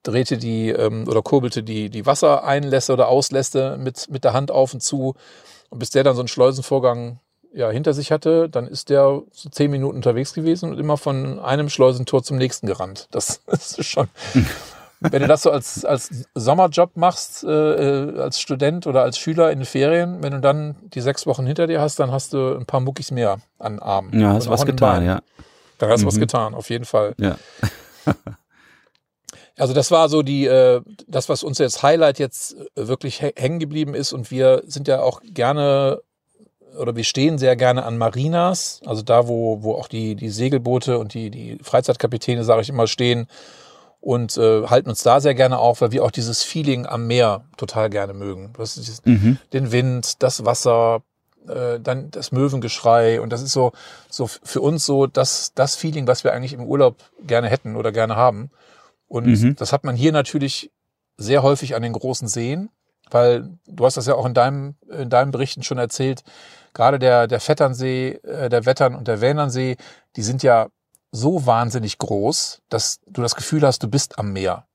drehte die ähm, oder kurbelte die, die Wassereinlässe oder Auslässe mit, mit der Hand auf und zu. Und bis der dann so einen Schleusenvorgang ja, hinter sich hatte, dann ist der so zehn Minuten unterwegs gewesen und immer von einem Schleusentor zum nächsten gerannt. Das, ist schon. Wenn du das so als, als Sommerjob machst, äh, äh, als Student oder als Schüler in den Ferien, wenn du dann die sechs Wochen hinter dir hast, dann hast du ein paar Muckis mehr an Armen. Ja, hast was getan, ja. Da hast du mhm. was getan, auf jeden Fall. Ja. Also das war so die, äh, das, was uns jetzt Highlight jetzt wirklich hängen geblieben ist. Und wir sind ja auch gerne oder wir stehen sehr gerne an Marinas, also da, wo, wo auch die, die Segelboote und die, die Freizeitkapitäne, sage ich immer, stehen und äh, halten uns da sehr gerne auf, weil wir auch dieses Feeling am Meer total gerne mögen. Das ist mhm. Den Wind, das Wasser, äh, dann das Möwengeschrei und das ist so, so für uns so das, das Feeling, was wir eigentlich im Urlaub gerne hätten oder gerne haben. Und mhm. das hat man hier natürlich sehr häufig an den großen Seen, weil du hast das ja auch in deinem, in deinen Berichten schon erzählt, gerade der, der Vetternsee, äh, der Wettern und der Wähnernsee, die sind ja so wahnsinnig groß, dass du das Gefühl hast, du bist am Meer.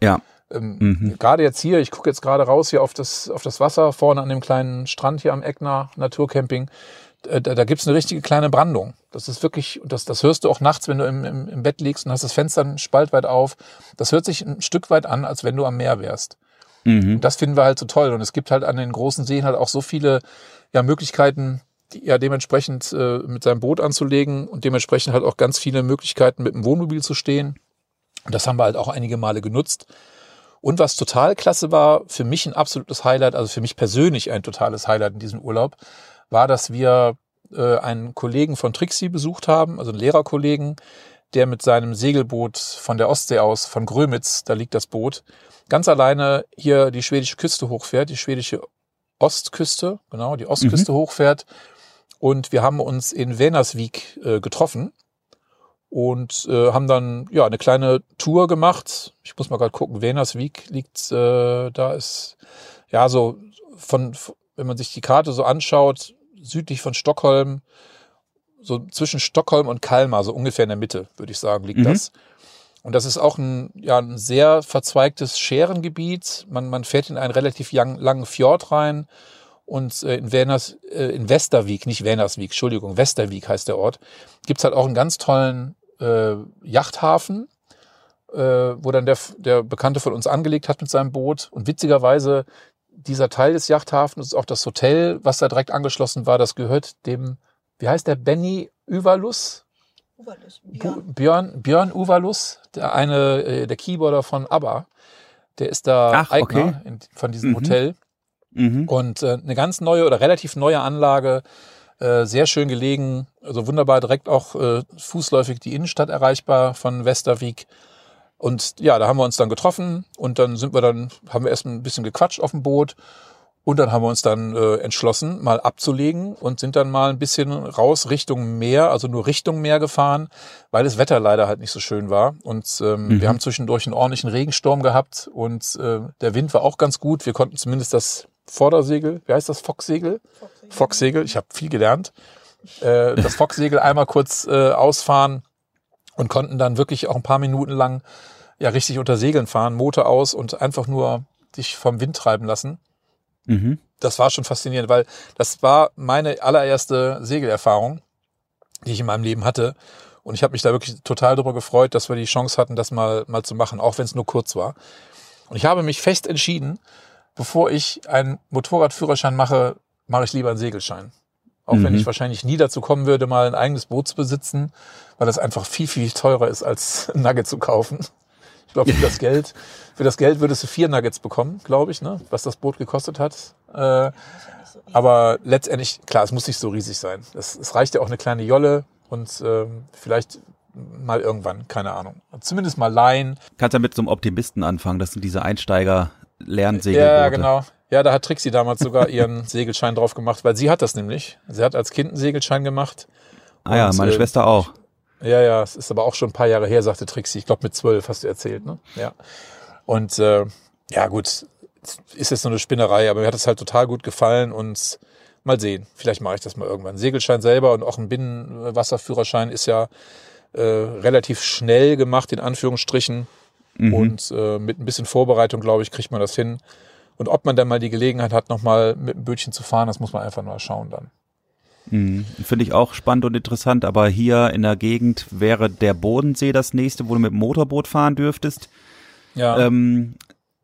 Ja. Ähm, mhm. Gerade jetzt hier, ich gucke jetzt gerade raus hier auf das, auf das Wasser vorne an dem kleinen Strand hier am Eckner Naturcamping. Äh, da, da gibt's eine richtige kleine Brandung. Das ist wirklich, das, das hörst du auch nachts, wenn du im, im, im Bett liegst und hast das Fenster ein Spalt weit auf. Das hört sich ein Stück weit an, als wenn du am Meer wärst. Mhm. Das finden wir halt so toll. Und es gibt halt an den großen Seen halt auch so viele ja, Möglichkeiten, die, ja dementsprechend äh, mit seinem Boot anzulegen und dementsprechend halt auch ganz viele Möglichkeiten mit dem Wohnmobil zu stehen. Und das haben wir halt auch einige Male genutzt. Und was total klasse war, für mich ein absolutes Highlight, also für mich persönlich ein totales Highlight in diesem Urlaub, war, dass wir äh, einen Kollegen von Trixie besucht haben, also einen Lehrerkollegen, der mit seinem Segelboot von der Ostsee aus, von Grömitz, da liegt das Boot, ganz alleine hier die schwedische Küste hochfährt, die schwedische Ostküste, genau, die Ostküste mhm. hochfährt. Und wir haben uns in Vänersvik äh, getroffen und äh, haben dann ja eine kleine Tour gemacht. Ich muss mal gerade gucken, Vänersvik liegt, äh, da ist ja so von, wenn man sich die Karte so anschaut, südlich von Stockholm, so zwischen Stockholm und Kalmar, so ungefähr in der Mitte, würde ich sagen, liegt mhm. das. Und das ist auch ein, ja, ein sehr verzweigtes Scherengebiet. Man, man fährt in einen relativ lang, langen Fjord rein. Und äh, in, Werners, äh, in Westervik, nicht Wernersvik, Entschuldigung, Westervik heißt der Ort, gibt's halt auch einen ganz tollen äh, Yachthafen, äh, wo dann der, der Bekannte von uns angelegt hat mit seinem Boot. Und witzigerweise, dieser Teil des Yachthafens ist auch das Hotel, was da direkt angeschlossen war, das gehört dem, wie heißt der, Benny Überlus? Uvalus, Björn. Björn, Björn Uvalus, der eine, äh, der Keyboarder von ABBA, der ist da Ach, Eigner okay. in, von diesem mhm. Hotel. Mhm. Und äh, eine ganz neue oder relativ neue Anlage, äh, sehr schön gelegen, also wunderbar direkt auch äh, fußläufig die Innenstadt erreichbar von Westervik. Und ja, da haben wir uns dann getroffen und dann sind wir dann, haben wir erst ein bisschen gequatscht auf dem Boot und dann haben wir uns dann äh, entschlossen, mal abzulegen und sind dann mal ein bisschen raus Richtung Meer, also nur Richtung Meer gefahren, weil das Wetter leider halt nicht so schön war. Und ähm, mhm. wir haben zwischendurch einen ordentlichen Regensturm gehabt und äh, der Wind war auch ganz gut. Wir konnten zumindest das Vordersegel, wie heißt das, Focksegel? Focksegel, Focksegel ich habe viel gelernt. Äh, das Focksegel einmal kurz äh, ausfahren und konnten dann wirklich auch ein paar Minuten lang ja richtig unter Segeln fahren, Motor aus und einfach nur dich vom Wind treiben lassen. Mhm. Das war schon faszinierend, weil das war meine allererste Segelerfahrung, die ich in meinem Leben hatte. Und ich habe mich da wirklich total darüber gefreut, dass wir die Chance hatten, das mal, mal zu machen, auch wenn es nur kurz war. Und ich habe mich fest entschieden, bevor ich einen Motorradführerschein mache, mache ich lieber einen Segelschein. Auch mhm. wenn ich wahrscheinlich nie dazu kommen würde, mal ein eigenes Boot zu besitzen, weil das einfach viel, viel teurer ist, als ein Nugget zu kaufen. Ich glaube, für das Geld, für das Geld würdest du vier Nuggets bekommen, glaube ich, ne? was das Boot gekostet hat. Äh, aber letztendlich, klar, es muss nicht so riesig sein. Es, es reicht ja auch eine kleine Jolle und ähm, vielleicht mal irgendwann, keine Ahnung. Zumindest mal leihen. Kannst ja mit so einem Optimisten anfangen. Das sind diese Einsteiger Lernsegelboote. Ja, genau. Ja, da hat Trixie damals sogar ihren Segelschein drauf gemacht, weil sie hat das nämlich. Sie hat als Kind einen Segelschein gemacht. Ah ja, meine äh, Schwester auch. Ja, ja, es ist aber auch schon ein paar Jahre her, sagte Trixie. Ich glaube mit zwölf hast du erzählt, ne? Ja. Und äh, ja, gut, ist jetzt nur eine Spinnerei, aber mir hat es halt total gut gefallen und mal sehen. Vielleicht mache ich das mal irgendwann. Segelschein selber und auch ein Binnenwasserführerschein ist ja äh, relativ schnell gemacht, in Anführungsstrichen. Mhm. Und äh, mit ein bisschen Vorbereitung, glaube ich, kriegt man das hin. Und ob man dann mal die Gelegenheit hat, nochmal mit dem Bötchen zu fahren, das muss man einfach nur schauen dann. Mhm. Finde ich auch spannend und interessant, aber hier in der Gegend wäre der Bodensee das nächste, wo du mit dem Motorboot fahren dürftest. Ja. Ähm,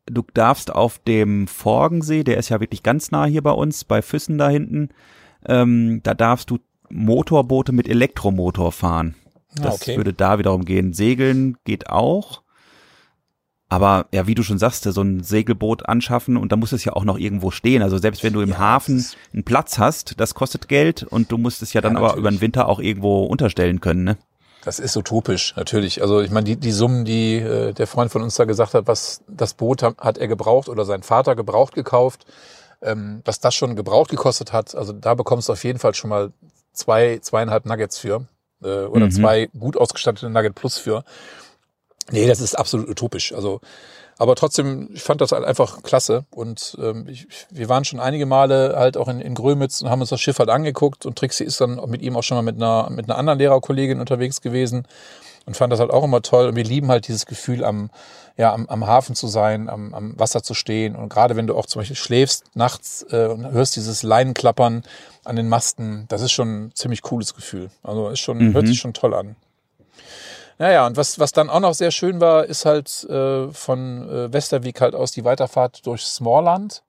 du darfst auf dem Forgensee, der ist ja wirklich ganz nah hier bei uns, bei Füssen da hinten, ähm, da darfst du Motorboote mit Elektromotor fahren. Ah, das okay. würde da wiederum gehen. Segeln geht auch. Aber ja, wie du schon sagst, so ein Segelboot anschaffen und da muss es ja auch noch irgendwo stehen. Also selbst wenn du im ja, Hafen einen Platz hast, das kostet Geld und du musst es ja dann ja, aber über den Winter auch irgendwo unterstellen können, ne? Das ist utopisch, natürlich. Also ich meine, die, die Summen, die äh, der Freund von uns da gesagt hat, was das Boot hat, hat er gebraucht oder sein Vater gebraucht gekauft, ähm, was das schon gebraucht gekostet hat, also da bekommst du auf jeden Fall schon mal zwei, zweieinhalb Nuggets für äh, oder mhm. zwei gut ausgestattete Nugget Plus für. Nee, das ist absolut utopisch. Also, aber trotzdem, ich fand das halt einfach klasse. Und ähm, ich, wir waren schon einige Male halt auch in, in Grömitz und haben uns das Schiff halt angeguckt. Und Trixie ist dann mit ihm auch schon mal mit einer, mit einer anderen Lehrerkollegin unterwegs gewesen und fand das halt auch immer toll. Und wir lieben halt dieses Gefühl, am, ja, am, am Hafen zu sein, am, am Wasser zu stehen. Und gerade wenn du auch zum Beispiel schläfst nachts äh, und hörst dieses Leinenklappern an den Masten, das ist schon ein ziemlich cooles Gefühl. Also ist schon, mhm. hört sich schon toll an. Naja, und was, was dann auch noch sehr schön war, ist halt äh, von äh, Westerweg halt aus die Weiterfahrt durch Smallland.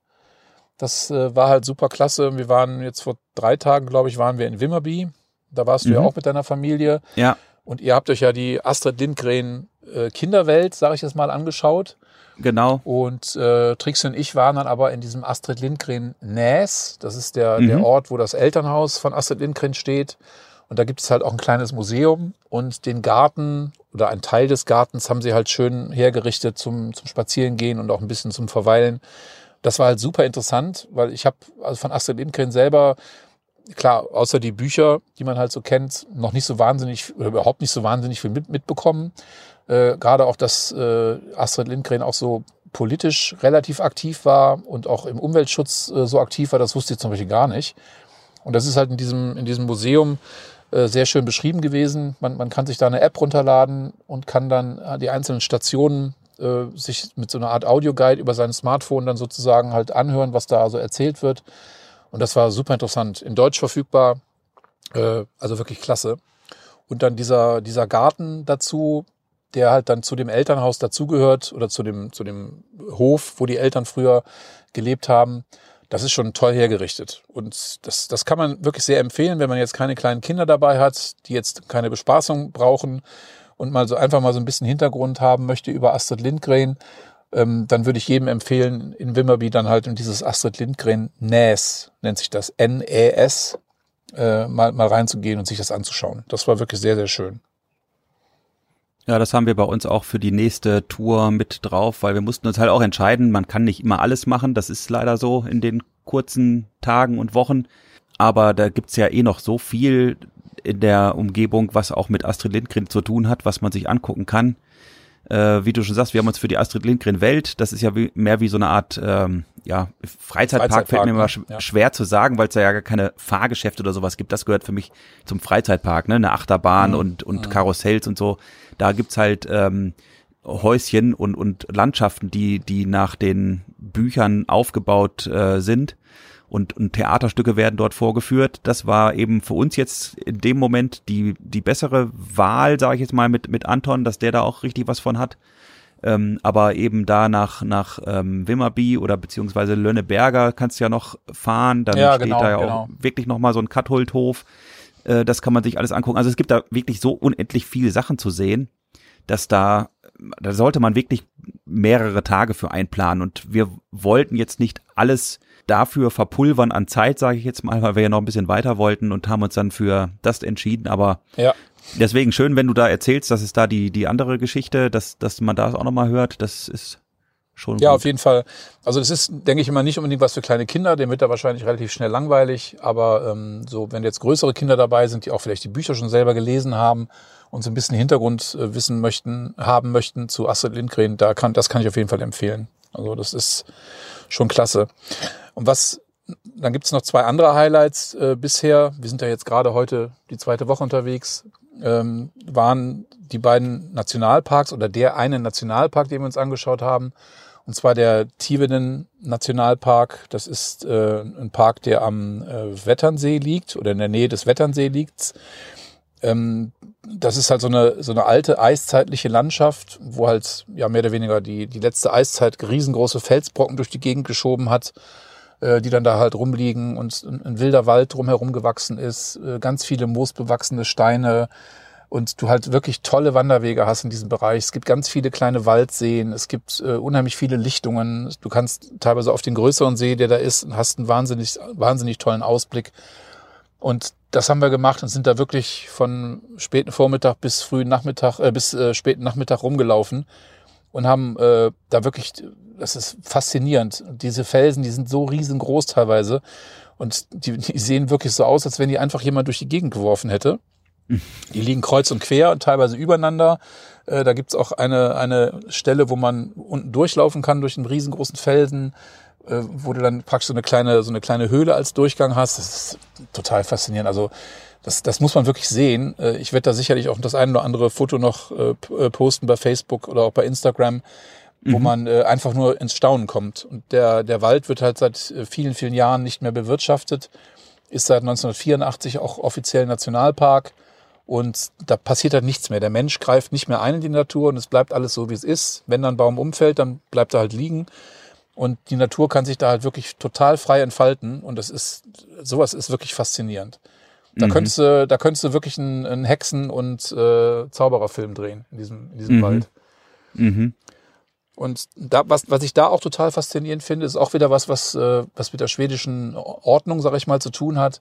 Das äh, war halt super klasse. Wir waren jetzt vor drei Tagen, glaube ich, waren wir in Wimmerby. Da warst mhm. du ja mhm. auch mit deiner Familie. Ja. Und ihr habt euch ja die Astrid Lindgren äh, Kinderwelt, sage ich jetzt mal, angeschaut. Genau. Und äh, Trix und ich waren dann aber in diesem Astrid Lindgren Näs. Das ist der, mhm. der Ort, wo das Elternhaus von Astrid Lindgren steht. Und da gibt es halt auch ein kleines Museum und den Garten oder ein Teil des Gartens haben sie halt schön hergerichtet zum, zum Spazierengehen und auch ein bisschen zum Verweilen. Das war halt super interessant, weil ich habe also von Astrid Lindgren selber, klar, außer die Bücher, die man halt so kennt, noch nicht so wahnsinnig oder überhaupt nicht so wahnsinnig viel mit, mitbekommen. Äh, Gerade auch, dass äh, Astrid Lindgren auch so politisch relativ aktiv war und auch im Umweltschutz äh, so aktiv war, das wusste ich zum Beispiel gar nicht. Und das ist halt in diesem, in diesem Museum sehr schön beschrieben gewesen. Man, man kann sich da eine App runterladen und kann dann äh, die einzelnen Stationen äh, sich mit so einer Art Audioguide über sein Smartphone dann sozusagen halt anhören, was da so erzählt wird. Und das war super interessant. In Deutsch verfügbar, äh, also wirklich klasse. Und dann dieser, dieser Garten dazu, der halt dann zu dem Elternhaus dazugehört oder zu dem, zu dem Hof, wo die Eltern früher gelebt haben das ist schon toll hergerichtet. Und das, das kann man wirklich sehr empfehlen, wenn man jetzt keine kleinen Kinder dabei hat, die jetzt keine Bespaßung brauchen und mal so einfach mal so ein bisschen Hintergrund haben möchte über Astrid Lindgren. Ähm, dann würde ich jedem empfehlen, in Wimmerby dann halt in dieses Astrid Lindgren NAS, nennt sich das, N-E-S, äh, mal, mal reinzugehen und sich das anzuschauen. Das war wirklich sehr, sehr schön. Ja, das haben wir bei uns auch für die nächste Tour mit drauf, weil wir mussten uns halt auch entscheiden, man kann nicht immer alles machen, das ist leider so in den kurzen Tagen und Wochen, aber da gibt's ja eh noch so viel in der Umgebung, was auch mit Astrid Lindgren zu tun hat, was man sich angucken kann. Äh, wie du schon sagst, wir haben uns für die Astrid Lindgren Welt, das ist ja wie, mehr wie so eine Art ähm, ja, Freizeitpark, Freizeitpark fällt mir immer sch ja. schwer zu sagen, weil es da ja gar keine Fahrgeschäfte oder sowas gibt. Das gehört für mich zum Freizeitpark, ne? Eine Achterbahn mhm. und, und mhm. Karussells und so. Da gibt's halt ähm, Häuschen und, und Landschaften, die, die nach den Büchern aufgebaut äh, sind und, und Theaterstücke werden dort vorgeführt. Das war eben für uns jetzt in dem Moment die, die bessere Wahl, sage ich jetzt mal, mit, mit Anton, dass der da auch richtig was von hat. Ähm, aber eben da nach, nach ähm, Wimmerby oder beziehungsweise Lönneberger kannst du ja noch fahren. Dann Ja, steht genau, da ja genau. auch wirklich nochmal so ein Katholdhof. Äh, das kann man sich alles angucken. Also es gibt da wirklich so unendlich viele Sachen zu sehen, dass da, da sollte man wirklich mehrere Tage für einplanen. Und wir wollten jetzt nicht alles dafür verpulvern an Zeit, sage ich jetzt mal, weil wir ja noch ein bisschen weiter wollten und haben uns dann für das entschieden. Aber Ja. Deswegen schön, wenn du da erzählst, dass es da die, die andere Geschichte, dass, dass man das auch nochmal hört, das ist schon Ja, gut. auf jeden Fall. Also das ist, denke ich immer, nicht unbedingt was für kleine Kinder, dem wird da wahrscheinlich relativ schnell langweilig. Aber ähm, so, wenn jetzt größere Kinder dabei sind, die auch vielleicht die Bücher schon selber gelesen haben und so ein bisschen Hintergrund äh, wissen möchten, haben möchten zu Astrid Lindgren, da kann, das kann ich auf jeden Fall empfehlen. Also das ist schon klasse. Und was, dann gibt's noch zwei andere Highlights äh, bisher. Wir sind ja jetzt gerade heute die zweite Woche unterwegs. Ähm, waren die beiden Nationalparks oder der eine Nationalpark, den wir uns angeschaut haben. Und zwar der Tiveden Nationalpark. Das ist äh, ein Park, der am äh, Wetternsee liegt oder in der Nähe des Wetternsee liegt. Ähm, das ist halt so eine, so eine alte eiszeitliche Landschaft, wo halt ja mehr oder weniger die, die letzte Eiszeit riesengroße Felsbrocken durch die Gegend geschoben hat, die dann da halt rumliegen und ein, wilder Wald drumherum gewachsen ist, äh, ganz viele moosbewachsene Steine und du halt wirklich tolle Wanderwege hast in diesem Bereich. Es gibt ganz viele kleine Waldseen, es gibt äh, unheimlich viele Lichtungen. Du kannst teilweise auf den größeren See, der da ist, und hast einen wahnsinnig, wahnsinnig tollen Ausblick. Und das haben wir gemacht und sind da wirklich von späten Vormittag bis frühen Nachmittag, äh, bis äh, späten Nachmittag rumgelaufen und haben äh, da wirklich, das ist faszinierend. Diese Felsen, die sind so riesengroß teilweise und die, die sehen wirklich so aus, als wenn die einfach jemand durch die Gegend geworfen hätte. Die liegen kreuz und quer und teilweise übereinander. Äh, da gibt's auch eine, eine Stelle, wo man unten durchlaufen kann durch einen riesengroßen Felsen, äh, wo du dann praktisch so eine kleine, so eine kleine Höhle als Durchgang hast. Das ist total faszinierend. Also das, das muss man wirklich sehen. Äh, ich werde da sicherlich auch das ein oder andere Foto noch äh, posten bei Facebook oder auch bei Instagram, wo man äh, einfach nur ins Staunen kommt. Und der, der Wald wird halt seit äh, vielen, vielen Jahren nicht mehr bewirtschaftet, ist seit 1984 auch offiziell Nationalpark. Und da passiert halt nichts mehr. Der Mensch greift nicht mehr ein in die Natur und es bleibt alles so, wie es ist. Wenn dann ein Baum umfällt, dann bleibt er halt liegen. Und die Natur kann sich da halt wirklich total frei entfalten. Und das ist, sowas ist wirklich faszinierend. Da könntest du, da könntest du wirklich einen, einen Hexen- und äh, Zaubererfilm drehen in diesem, in diesem Mhm. Wald. Mhm. Und da, was, was ich da auch total faszinierend finde, ist auch wieder was, was, äh, was mit der schwedischen Ordnung, sag ich mal, zu tun hat.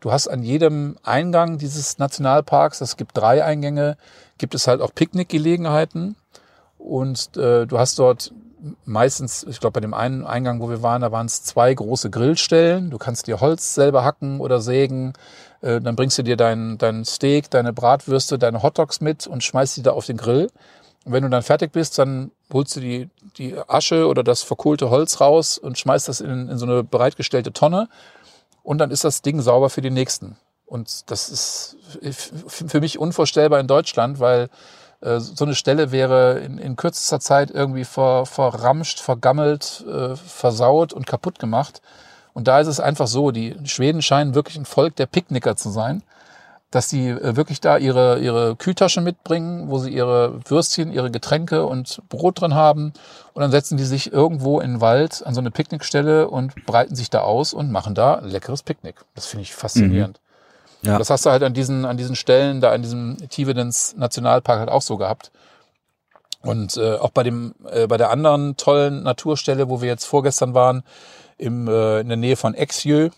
Du hast an jedem Eingang dieses Nationalparks, es gibt drei Eingänge, gibt es halt auch Picknickgelegenheiten. Und äh, du hast dort meistens, ich glaube bei dem einen Eingang, wo wir waren, da waren es zwei große Grillstellen. Du kannst dir Holz selber hacken oder sägen. Äh, dann bringst du dir dein, dein Steak, deine Bratwürste, deine Hotdogs mit und schmeißt die da auf den Grill. Und wenn du dann fertig bist, dann holst du die, die Asche oder das verkohlte Holz raus und schmeißt das in, in so eine bereitgestellte Tonne. Und dann ist das Ding sauber für die nächsten. Und das ist für mich unvorstellbar in Deutschland, weil äh, so eine Stelle wäre in, in kürzester Zeit irgendwie ver, verramscht, vergammelt, äh, versaut und kaputt gemacht. Und da ist es einfach so, die Schweden scheinen wirklich ein Volk der Picknicker zu sein, dass sie äh, wirklich da ihre, ihre Kühltasche mitbringen, wo sie ihre Würstchen, ihre Getränke und Brot drin haben. Und dann setzen die sich irgendwo in den Wald an so eine Picknickstelle und breiten sich da aus und machen da ein leckeres Picknick. Das finde ich faszinierend. Ja. Und Das hast du halt an diesen, an diesen Stellen, da an diesem Tivedens Nationalpark halt auch so gehabt. Und äh, auch bei dem, äh, bei der anderen tollen Naturstelle, wo wir jetzt vorgestern waren, im, äh, in der Nähe von Exjö,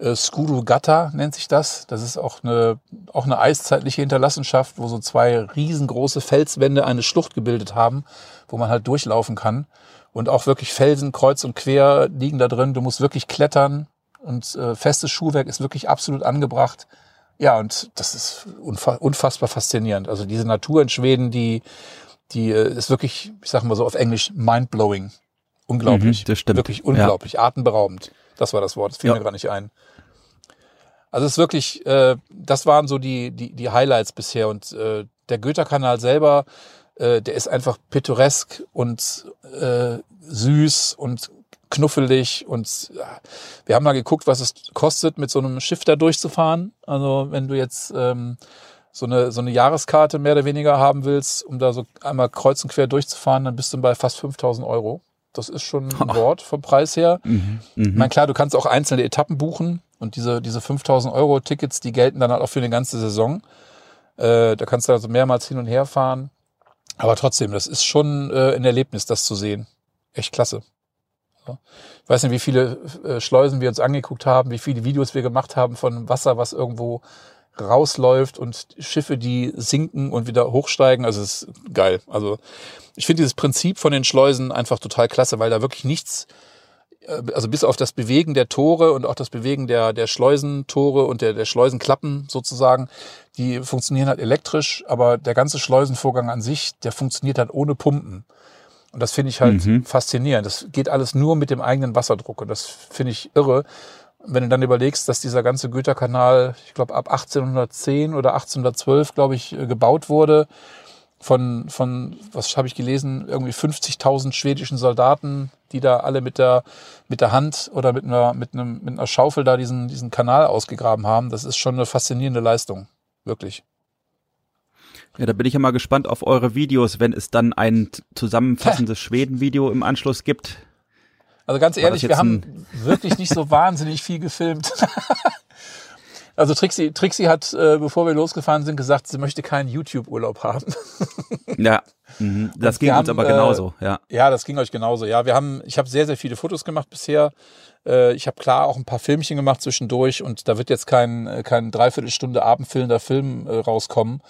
äh, Skuru-Gata nennt sich das. Das ist auch eine, auch eine eiszeitliche Hinterlassenschaft, wo so zwei riesengroße Felswände eine Schlucht gebildet haben, wo man halt durchlaufen kann. Und auch wirklich Felsen kreuz und quer liegen da drin. Du musst wirklich klettern und äh, festes Schuhwerk ist wirklich absolut angebracht. Ja, und das ist unfa unfassbar faszinierend. Also diese Natur in Schweden, die, die äh, ist wirklich, ich sag mal so auf Englisch, mindblowing. Unglaublich. Mhm, das stimmt. Wirklich unglaublich. Atemberaubend. Das war das Wort. Das fiel Ja. mir gar nicht ein. Also es ist wirklich, äh, das waren so die, die, die Highlights bisher. Und äh, der Goethe-Kanal selber, äh, der ist einfach pittoresk und äh, süß und knuffelig und ja, wir haben mal geguckt, was es kostet, mit so einem Schiff da durchzufahren. Also wenn du jetzt ähm, so eine, so eine Jahreskarte mehr oder weniger haben willst, um da so einmal kreuz und quer durchzufahren, dann bist du bei fast 5000 Euro. Das ist schon ein Wort vom Preis her. Mhm, mh. Ich meine, klar, du kannst auch einzelne Etappen buchen und diese, diese 5000 Euro Tickets, die gelten dann halt auch für eine ganze Saison. Äh, da kannst du also mehrmals hin und her fahren. Aber trotzdem, das ist schon äh, ein Erlebnis, das zu sehen. Echt klasse. Ich weiß nicht, wie viele äh, Schleusen wir uns angeguckt haben, wie viele Videos wir gemacht haben von Wasser, was irgendwo rausläuft und Schiffe, die sinken und wieder hochsteigen. Also es ist geil. Also ich finde dieses Prinzip von den Schleusen einfach total klasse, weil da wirklich nichts, äh, also bis auf das Bewegen der Tore und auch das Bewegen der, der Schleusentore und der, der Schleusenklappen sozusagen, die funktionieren halt elektrisch, aber der ganze Schleusenvorgang an sich, der funktioniert halt ohne Pumpen. Und das finde ich halt mhm. faszinierend. Das geht alles nur mit dem eigenen Wasserdruck. Und das finde ich irre. Wenn du dann überlegst, dass dieser ganze Goethe-Kanal, ich glaube, ab 1810 oder 1812, glaube ich, äh, gebaut wurde, von, von was habe ich gelesen, irgendwie 50.000 schwedischen Soldaten, die da alle mit der, mit der Hand oder mit einer, mit, einem, mit einer Schaufel da diesen, diesen Kanal ausgegraben haben. Das ist schon eine faszinierende Leistung. Wirklich. Ja, da bin ich ja mal gespannt auf eure Videos, wenn es dann ein zusammenfassendes Schweden-Video im Anschluss gibt. Also ganz ehrlich, wir haben wirklich nicht so wahnsinnig viel gefilmt. also Trixie, Trixie hat, äh, bevor wir losgefahren sind, gesagt, sie möchte keinen YouTube-Urlaub haben. ja, mhm. das ging uns aber genauso. Äh, ja. ja, das ging euch genauso. Ja, wir haben, ich habe sehr, sehr viele Fotos gemacht bisher. Äh, ich habe klar auch ein paar Filmchen gemacht zwischendurch und da wird jetzt kein, äh, kein Dreiviertelstunde abendfüllender Film äh, rauskommen.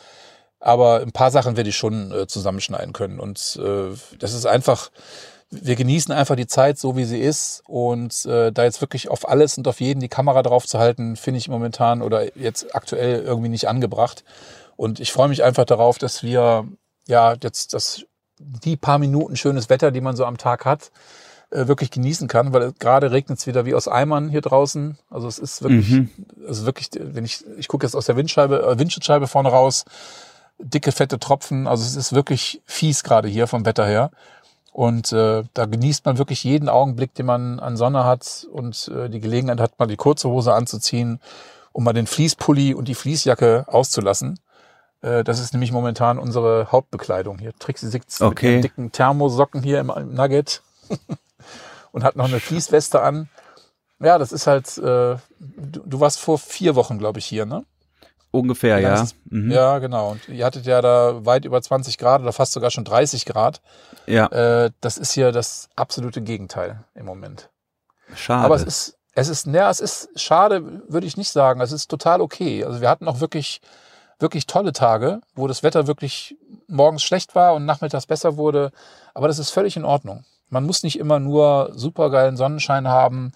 Aber ein paar Sachen werde ich schon äh, zusammenschneiden können. Und äh, das ist einfach, wir genießen einfach die Zeit so, wie sie ist. Und äh, da jetzt wirklich auf alles und auf jeden die Kamera drauf zu halten, finde ich momentan oder jetzt aktuell irgendwie nicht angebracht. Und ich freue mich einfach darauf, dass wir ja jetzt das die paar Minuten schönes Wetter, die man so am Tag hat, äh, wirklich genießen kann, weil gerade regnet es wieder wie aus Eimern hier draußen. Also es ist wirklich, mhm. also wirklich, wenn ich, ich gucke jetzt aus der Windscheibe, äh, Windschutzscheibe vorne raus, dicke, fette Tropfen. Also es ist wirklich fies gerade hier vom Wetter her. Und äh, da genießt man wirklich jeden Augenblick, den man an Sonne hat und äh, die Gelegenheit hat, mal die kurze Hose anzuziehen, um mal den Fließpulli und die Fließjacke auszulassen. Äh, das ist nämlich momentan unsere Hauptbekleidung hier. Trixie sitzt okay. mit dicken Thermosocken hier im, im Nugget und hat noch eine Fließweste an. Ja, das ist halt, äh, du, du warst vor vier Wochen, glaube ich, hier, ne? Ungefähr, ja. Ist, mhm. Ja, genau. Und ihr hattet ja da weit über 20 Grad oder fast sogar schon 30 Grad. Ja. Äh, das ist hier das absolute Gegenteil im Moment. Schade. Aber es ist, es ist, naja, es ist schade, würde ich nicht sagen. Es ist total okay. Also wir hatten auch wirklich, wirklich tolle Tage, wo das Wetter wirklich morgens schlecht war und nachmittags besser wurde. Aber das ist völlig in Ordnung. Man muss nicht immer nur supergeilen Sonnenschein haben,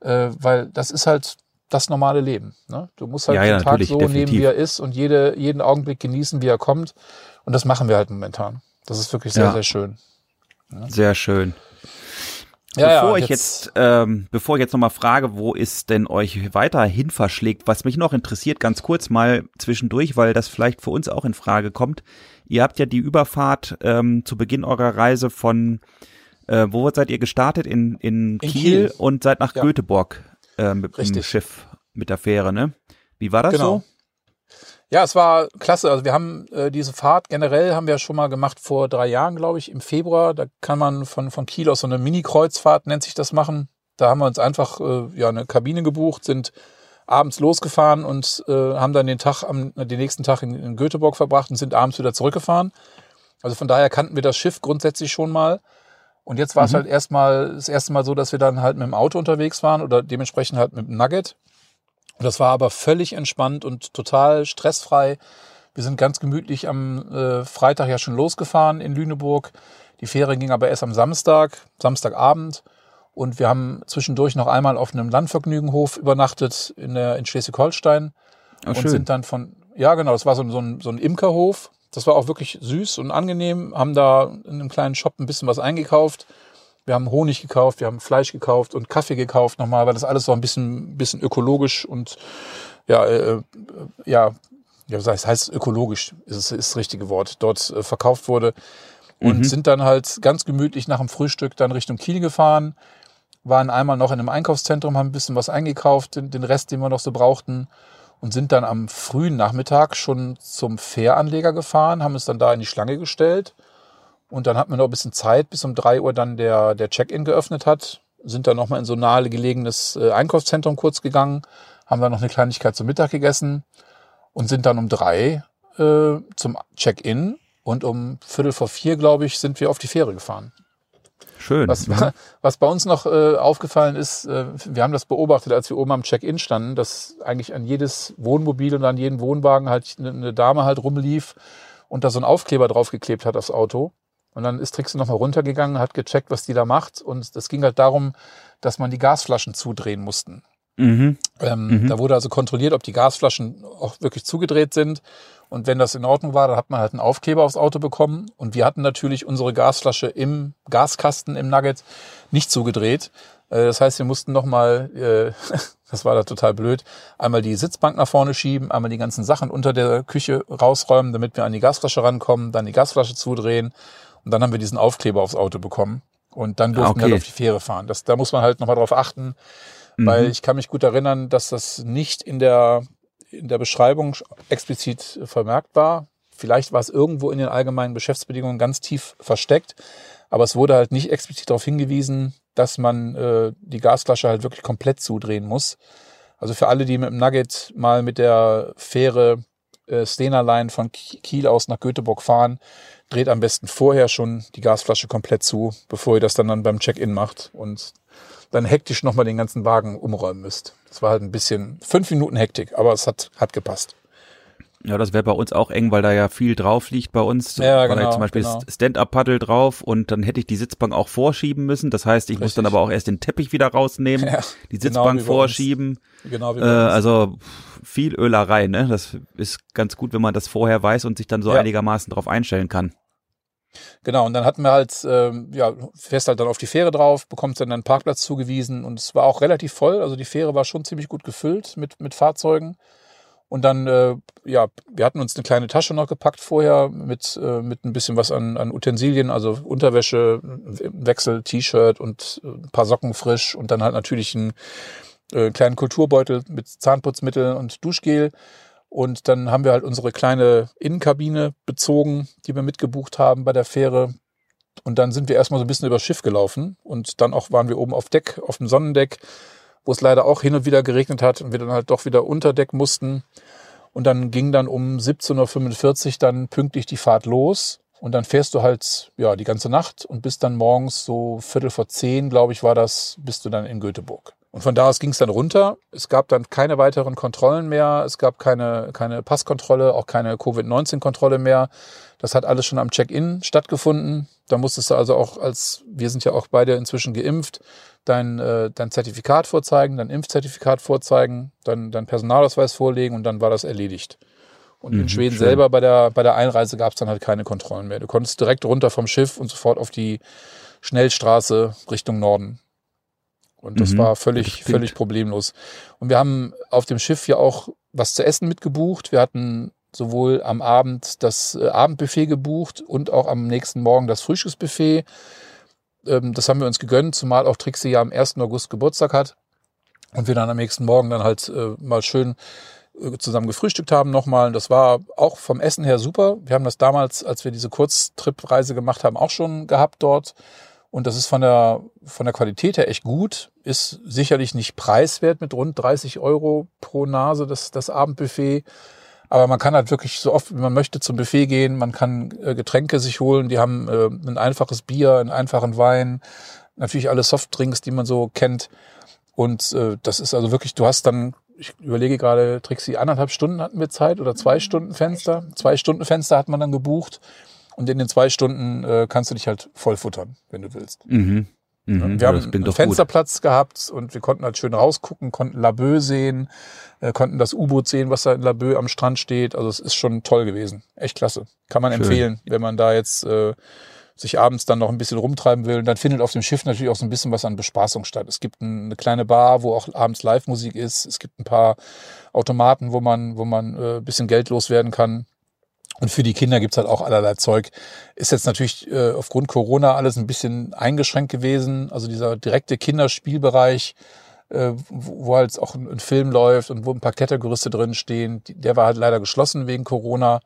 äh, weil das ist halt das normale Leben. Ne? Du musst halt ja, ja, den Tag so definitiv. nehmen, wie er ist und jede, jeden Augenblick genießen, wie er kommt. Und das machen wir halt momentan. Das ist wirklich sehr, ja. sehr schön. Ja. Sehr schön. Ja, bevor ich jetzt, jetzt ähm, bevor ich jetzt nochmal frage, wo es denn euch weiterhin verschlägt, was mich noch interessiert, ganz kurz mal zwischendurch, weil das vielleicht für uns auch in Frage kommt. Ihr habt ja die Überfahrt ähm, zu Beginn eurer Reise von, äh, wo seid ihr gestartet? In, in, in Kiel, Kiel, und seid nach ja. Göteborg äh, mit Richtig. dem Schiff, mit der Fähre, ne? Wie war das genau. so? Ja, es war klasse. Also wir haben äh, diese Fahrt generell haben wir schon mal gemacht vor drei Jahren, glaube ich, im Februar. Da kann man von, von Kiel aus so eine Mini-Kreuzfahrt, nennt sich das, machen. Da haben wir uns einfach äh, ja eine Kabine gebucht, sind abends losgefahren und äh, haben dann den Tag am den nächsten Tag in, in Göteborg verbracht und sind abends wieder zurückgefahren. Also von daher kannten wir das Schiff grundsätzlich schon mal. Und jetzt war es mhm. halt erstmal das erste Mal so, dass wir dann halt mit dem Auto unterwegs waren oder dementsprechend halt mit dem Nugget. Und das war aber völlig entspannt und total stressfrei. Wir sind ganz gemütlich am äh, Freitag ja schon losgefahren in Lüneburg. Die Fähre ging aber erst am Samstag, Samstagabend. Und wir haben zwischendurch noch einmal auf einem Landvergnügenhof übernachtet in, der, in Schleswig-Holstein. Und schön. sind dann von, ja genau, das war so, so, ein, so ein Imkerhof. Das war auch wirklich süß und angenehm. Haben da in einem kleinen Shop ein bisschen was eingekauft. Wir haben Honig gekauft, wir haben Fleisch gekauft und Kaffee gekauft nochmal, weil das alles so ein bisschen, bisschen ökologisch und ja, äh, ja, ja, was heißt, heißt ökologisch, ist, ist das richtige Wort, dort äh, verkauft wurde. und mhm. sind dann halt ganz gemütlich nach dem Frühstück dann Richtung Kiel gefahren, waren einmal noch in einem Einkaufszentrum, haben ein bisschen was eingekauft, den, den Rest, den wir noch so brauchten und sind dann am frühen Nachmittag schon zum Fähranleger gefahren, haben es dann da in die Schlange gestellt. Und dann hatten wir noch ein bisschen Zeit, bis um drei Uhr dann der, der Check-in geöffnet hat, sind dann nochmal in so nahe gelegenes äh, Einkaufszentrum kurz gegangen, haben dann noch eine Kleinigkeit zum Mittag gegessen und sind dann um drei äh, zum Check-in. Und um Viertel vor vier, glaube ich, sind wir auf die Fähre gefahren. Schön. Was, was bei uns noch äh, aufgefallen ist, äh, wir haben das beobachtet, als wir oben am Check-in standen, dass eigentlich an jedes Wohnmobil und an jeden Wohnwagen halt eine, eine Dame halt rumlief und da so ein Aufkleber draufgeklebt hat aufs Auto. Und dann ist Trixie nochmal runtergegangen, hat gecheckt, was die da macht. Und es ging halt darum, dass man die Gasflaschen zudrehen mussten. Mhm. Ähm, mhm. Da wurde also kontrolliert, ob die Gasflaschen auch wirklich zugedreht sind. Und wenn das in Ordnung war, dann hat man halt einen Aufkleber aufs Auto bekommen. Und wir hatten natürlich unsere Gasflasche im Gaskasten im Nugget nicht zugedreht. Äh, das heißt, wir mussten nochmal, äh, das war da total blöd, einmal die Sitzbank nach vorne schieben, einmal die ganzen Sachen unter der Küche rausräumen, damit wir an die Gasflasche rankommen, dann die Gasflasche zudrehen. Und dann haben wir diesen Aufkleber aufs Auto bekommen. Und dann durften okay. wir halt auf die Fähre fahren. Das, da muss man halt nochmal drauf achten, mhm. weil ich kann mich gut erinnern, dass das nicht in der in der Beschreibung explizit vermerkt war. Vielleicht war es irgendwo in den allgemeinen Geschäftsbedingungen ganz tief versteckt, aber es wurde halt nicht explizit darauf hingewiesen, dass man äh, die Gasflasche halt wirklich komplett zudrehen muss. Also für alle, die mit dem Nugget mal mit der Fähre äh, Stena Line von Kiel aus nach Göteborg fahren, dreht am besten vorher schon die Gasflasche komplett zu, bevor ihr das dann, dann beim Check-in macht und dann hektisch nochmal den ganzen Wagen umräumen müsst. Das war halt ein bisschen fünf Minuten Hektik, aber es hat, hat gepasst. Ja, das wäre bei uns auch eng, weil da ja viel drauf liegt bei uns. Ja, genau, da zum Beispiel genau. Stand-Up-Paddle drauf und dann hätte ich die Sitzbank auch vorschieben müssen. Das heißt, ich Richtig. muss dann aber auch erst den Teppich wieder rausnehmen, ja, die genau Sitzbank genau vorschieben. Genau wie äh, also viel Ölerei, ne? Das ist ganz gut, wenn man das vorher weiß und sich dann so ja. einigermaßen drauf einstellen kann. Genau, und dann hatten wir halt, ähm, ja, fährst halt dann auf die Fähre drauf, bekommst dann einen Parkplatz zugewiesen und es war auch relativ voll. Also die Fähre war schon ziemlich gut gefüllt mit, mit Fahrzeugen. Und dann, äh, ja, wir hatten uns eine kleine Tasche noch gepackt vorher mit, äh, mit ein bisschen was an, an Utensilien, also Unterwäsche, Wechsel, T-Shirt und äh, ein paar Socken frisch und dann halt natürlich einen äh, kleinen Kulturbeutel mit Zahnputzmittel und Duschgel. Und dann haben wir halt unsere kleine Innenkabine bezogen, die wir mitgebucht haben bei der Fähre. Und dann sind wir erstmal so ein bisschen übers Schiff gelaufen. Und dann auch waren wir oben auf Deck, auf dem Sonnendeck, wo es leider auch hin und wieder geregnet hat und wir dann halt doch wieder unter Deck mussten. Und dann ging dann um 17.45 Uhr dann pünktlich die Fahrt los. Und dann fährst du halt, ja, die ganze Nacht und bist dann morgens so Viertel vor zehn, glaube ich, war das, bist du dann in Göteborg. Und von da aus ging es dann runter. Es gab dann keine weiteren Kontrollen mehr. Es gab keine, keine Passkontrolle, auch keine Covid-19-Kontrolle mehr. Das hat alles schon am Check-in stattgefunden. Da musstest du also auch als, wir sind ja auch beide inzwischen geimpft, dein, äh, dein Zertifikat vorzeigen, dein Impfzertifikat vorzeigen, dann dein Personalausweis vorlegen und dann war das erledigt. Und mhm, in Schweden schön. selber bei der, bei der Einreise gab es dann halt keine Kontrollen mehr. Du konntest direkt runter vom Schiff und sofort auf die Schnellstraße Richtung Norden. Und das mhm, war völlig, das völlig problemlos. Und wir haben auf dem Schiff ja auch was zu essen mitgebucht. Wir hatten sowohl am Abend das äh, Abendbuffet gebucht und auch am nächsten Morgen das Frühstücksbuffet. Ähm, das haben wir uns gegönnt, zumal auch Trixie ja am 1. August Geburtstag hat. Und wir dann am nächsten Morgen dann halt äh, mal schön äh, zusammen gefrühstückt haben nochmal. Das war auch vom Essen her super. Wir haben das damals, als wir diese Kurztrip-Reise gemacht haben, auch schon gehabt dort. Und das ist von der, von der Qualität her echt gut. Ist sicherlich nicht preiswert mit rund 30 Euro pro Nase, das, das Abendbuffet. Aber man kann halt wirklich so oft, wie man möchte, zum Buffet gehen. Man kann äh, Getränke sich holen. Die haben äh, ein einfaches Bier, einen einfachen Wein. Natürlich alle Softdrinks, die man so kennt. Und äh, das ist also wirklich, du hast dann, ich überlege gerade, Trixie, anderthalb Stunden hatten wir Zeit oder zwei Stunden Fenster. Zwei Stunden Fenster hat man dann gebucht. Und in den zwei Stunden äh, kannst du dich halt voll futtern, wenn du willst. Mhm. Mhm, wir haben einen Fensterplatz gut. gehabt und wir konnten halt schön rausgucken, konnten Laboe sehen, äh, konnten das U-Boot sehen, was da in Laboe am Strand steht. Also es ist schon toll gewesen. Echt klasse. Kann man schön. empfehlen, wenn man da jetzt äh, sich abends dann noch ein bisschen rumtreiben will. Und dann findet auf dem Schiff natürlich auch so ein bisschen was an Bespaßung statt. Es gibt eine kleine Bar, wo auch abends Live-Musik ist. Es gibt ein paar Automaten, wo man, wo man äh, ein bisschen Geld loswerden kann. Und für die Kinder gibt's halt auch allerlei Zeug. Ist jetzt natürlich äh, aufgrund Corona alles ein bisschen eingeschränkt gewesen. Also dieser direkte Kinderspielbereich, äh, wo, wo halt auch ein, ein, Film läuft und wo ein paar Klettergerüste drin stehen, der war halt leider geschlossen wegen Corona.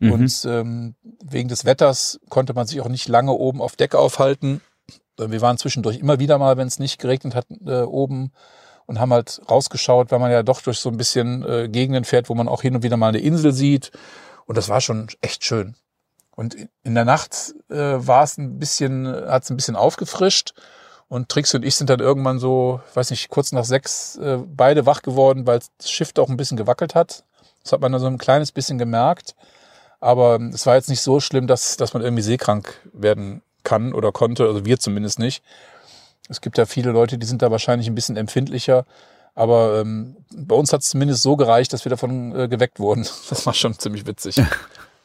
Mhm. Und ähm, wegen des Wetters konnte man sich auch nicht lange oben auf Deck aufhalten. Wir waren zwischendurch immer wieder mal, wenn es nicht geregnet hat, äh, oben und haben halt rausgeschaut, weil man ja doch durch so ein bisschen äh, Gegenden fährt, wo man auch hin und wieder mal eine Insel sieht und das war schon echt schön. Und in der Nacht äh, war es ein bisschen, hat es ein bisschen aufgefrischt. Und Trix und ich sind dann irgendwann so, weiß nicht, kurz nach sechs äh, beide wach geworden, weil das Schiff doch ein bisschen gewackelt hat. Das hat man dann so ein kleines bisschen gemerkt. Aber es war jetzt nicht so schlimm, dass, dass man irgendwie seekrank werden kann oder konnte. Also wir zumindest nicht. Es gibt ja viele Leute, die sind da wahrscheinlich ein bisschen empfindlicher. Aber ähm, bei uns hat es zumindest so gereicht, dass wir davon äh, geweckt wurden. Das war schon ziemlich witzig.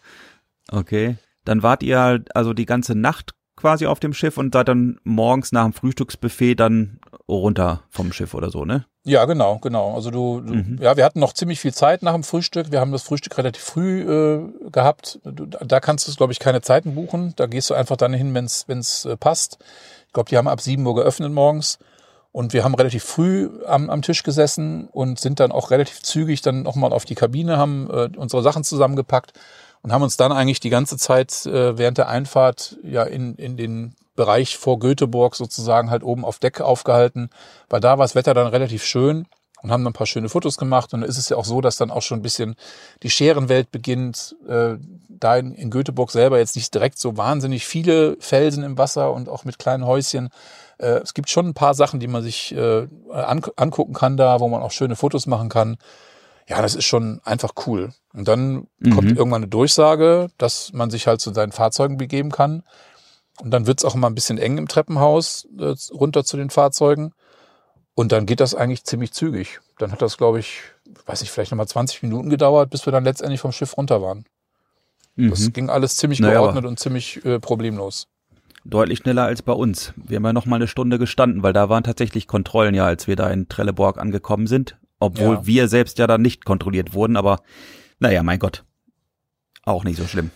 okay. Dann wart ihr also die ganze Nacht quasi auf dem Schiff und seid dann morgens nach dem Frühstücksbuffet dann runter vom Schiff oder so, ne? Ja, genau, genau. Also du, du mhm. ja, wir hatten noch ziemlich viel Zeit nach dem Frühstück. Wir haben das Frühstück relativ früh äh, gehabt. Du, da kannst du, glaube ich, keine Zeiten buchen. Da gehst du einfach dann hin, wenn es äh, passt. Ich glaube, die haben ab sieben Uhr geöffnet morgens. Und wir haben relativ früh am, am Tisch gesessen und sind dann auch relativ zügig dann nochmal auf die Kabine, haben äh, unsere Sachen zusammengepackt und haben uns dann eigentlich die ganze Zeit äh, während der Einfahrt ja in, in den Bereich vor Göteborg sozusagen halt oben auf Deck aufgehalten, weil da war das Wetter dann relativ schön und haben dann ein paar schöne Fotos gemacht. Und dann ist es ja auch so, dass dann auch schon ein bisschen die Scherenwelt beginnt. Äh, da in, in Göteborg selber jetzt nicht direkt so wahnsinnig viele Felsen im Wasser und auch mit kleinen Häuschen. Äh, es gibt schon ein paar Sachen, die man sich äh, an, angucken kann da, wo man auch schöne Fotos machen kann. Ja, das ist schon einfach cool. Und dann mhm. kommt irgendwann eine Durchsage, dass man sich halt zu seinen Fahrzeugen begeben kann. Und dann wird's auch immer ein bisschen eng im Treppenhaus äh, runter zu den Fahrzeugen. Und dann geht das eigentlich ziemlich zügig. Dann hat das, glaube ich, weiß ich, vielleicht nochmal 20 Minuten gedauert, bis wir dann letztendlich vom Schiff runter waren. Mhm. Das ging alles ziemlich naja, geordnet und ziemlich äh, problemlos deutlich schneller als bei uns. Wir haben ja noch mal eine Stunde gestanden, weil da waren tatsächlich Kontrollen ja, als wir da in Trelleborg angekommen sind, obwohl ja. wir selbst ja dann nicht kontrolliert wurden, aber naja, mein Gott, auch nicht so schlimm.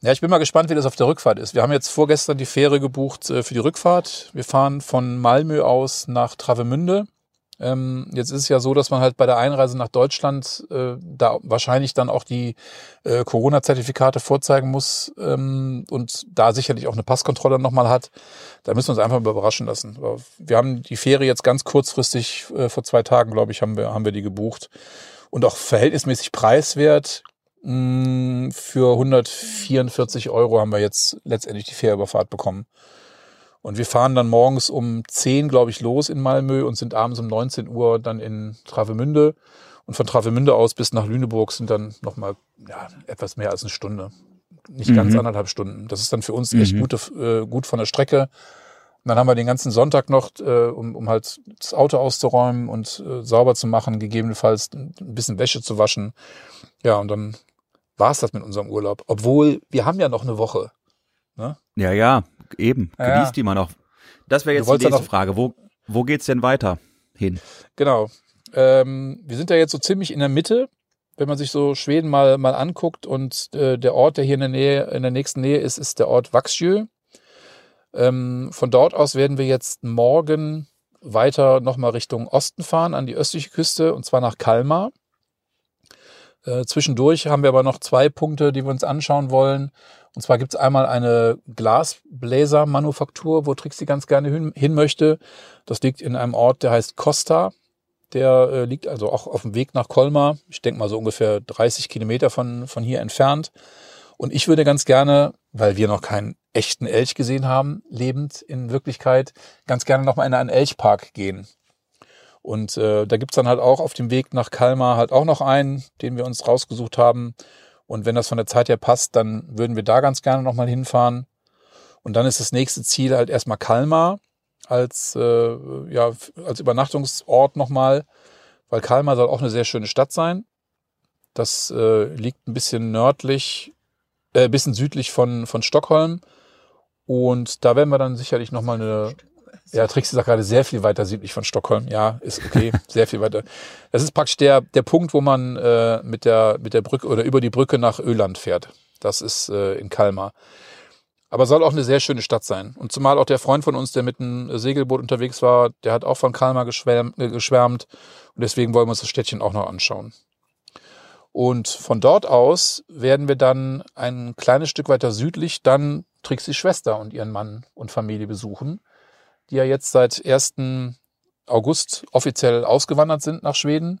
Ja, ich bin mal gespannt, wie das auf der Rückfahrt ist. Wir haben jetzt vorgestern die Fähre gebucht äh, für die Rückfahrt. Wir fahren von Malmö aus nach Travemünde ähm, jetzt ist es ja so, dass man halt bei der Einreise nach Deutschland äh, da wahrscheinlich dann auch die äh, Corona-Zertifikate vorzeigen muss ähm, und da sicherlich auch eine Passkontrolle nochmal hat. Da müssen wir uns einfach mal überraschen lassen. Wir haben die Fähre jetzt ganz kurzfristig, äh, vor zwei Tagen, glaube ich, haben wir, haben wir die gebucht. Und auch verhältnismäßig preiswert. Mh, mm, für 144 Euro haben wir jetzt letztendlich die Fährüberfahrt bekommen. Und wir fahren dann morgens um 10, glaube ich, los in Malmö und sind abends um 19 Uhr dann in Travemünde. Und von Travemünde aus bis nach Lüneburg sind dann nochmal ja, etwas mehr als eine Stunde. Nicht mhm. ganz anderthalb Stunden. Das ist dann für uns echt mhm. gute, äh, gut von der Strecke. Und dann haben wir den ganzen Sonntag noch, äh, um, um halt das Auto auszuräumen und äh, sauber zu machen, gegebenenfalls ein bisschen Wäsche zu waschen. Ja, und dann war es das mit unserem Urlaub. Obwohl, wir haben ja noch eine Woche. Ne? Ja, ja, eben. Ja. Genießt die mal noch. Das wäre jetzt die nächste Frage. Wo, wo geht's denn weiter hin? Genau. Ähm, wir sind ja jetzt so ziemlich in der Mitte, wenn man sich so Schweden mal, mal anguckt. Und äh, der Ort, der hier in der Nähe, in der nächsten Nähe ist, ist der Ort Vaxjö. Ähm, von dort aus werden wir jetzt morgen weiter nochmal Richtung Osten fahren, an die östliche Küste, und zwar nach Kalmar. Äh, zwischendurch haben wir aber noch zwei Punkte, die wir uns anschauen wollen. Und zwar gibt es einmal eine Glasbläsermanufaktur, wo Trixie ganz gerne hin, hin, möchte. Das liegt in einem Ort, der heißt Costa. Der äh, liegt also auch auf dem Weg nach Colmar. Ich denke mal so ungefähr 30 Kilometer von, von hier entfernt. Und ich würde ganz gerne, weil wir noch keinen echten Elch gesehen haben, lebend in Wirklichkeit, ganz gerne nochmal in einen Elchpark gehen. Und äh, da gibt's dann halt auch auf dem Weg nach Kalmar halt auch noch einen, den wir uns rausgesucht haben. Und wenn das von der Zeit her passt, dann würden wir da ganz gerne nochmal hinfahren. Und dann ist das nächste Ziel halt erstmal Kalmar als, äh, ja, als Übernachtungsort nochmal, weil Kalmar soll auch eine sehr schöne Stadt sein. Das äh, liegt ein bisschen nördlich, äh, bisschen südlich von, von Stockholm. Und da werden wir dann sicherlich nochmal eine, ja, Trixie sagt gerade sehr viel weiter südlich von Stockholm. Ja, ist okay, sehr viel weiter. Das ist praktisch der, der Punkt, wo man äh, mit, der, mit der Brücke oder über die Brücke nach Öland fährt. Das ist äh, in Kalmar. Aber soll auch eine sehr schöne Stadt sein. Und zumal auch der Freund von uns, der mit einem Segelboot unterwegs war, der hat auch von Kalmar geschwärmt, äh, geschwärmt. Und deswegen wollen wir uns das Städtchen auch noch anschauen. Und von dort aus werden wir dann ein kleines Stück weiter südlich dann Trixis Schwester und ihren Mann und Familie besuchen, die ja jetzt seit 1. August offiziell ausgewandert sind nach Schweden.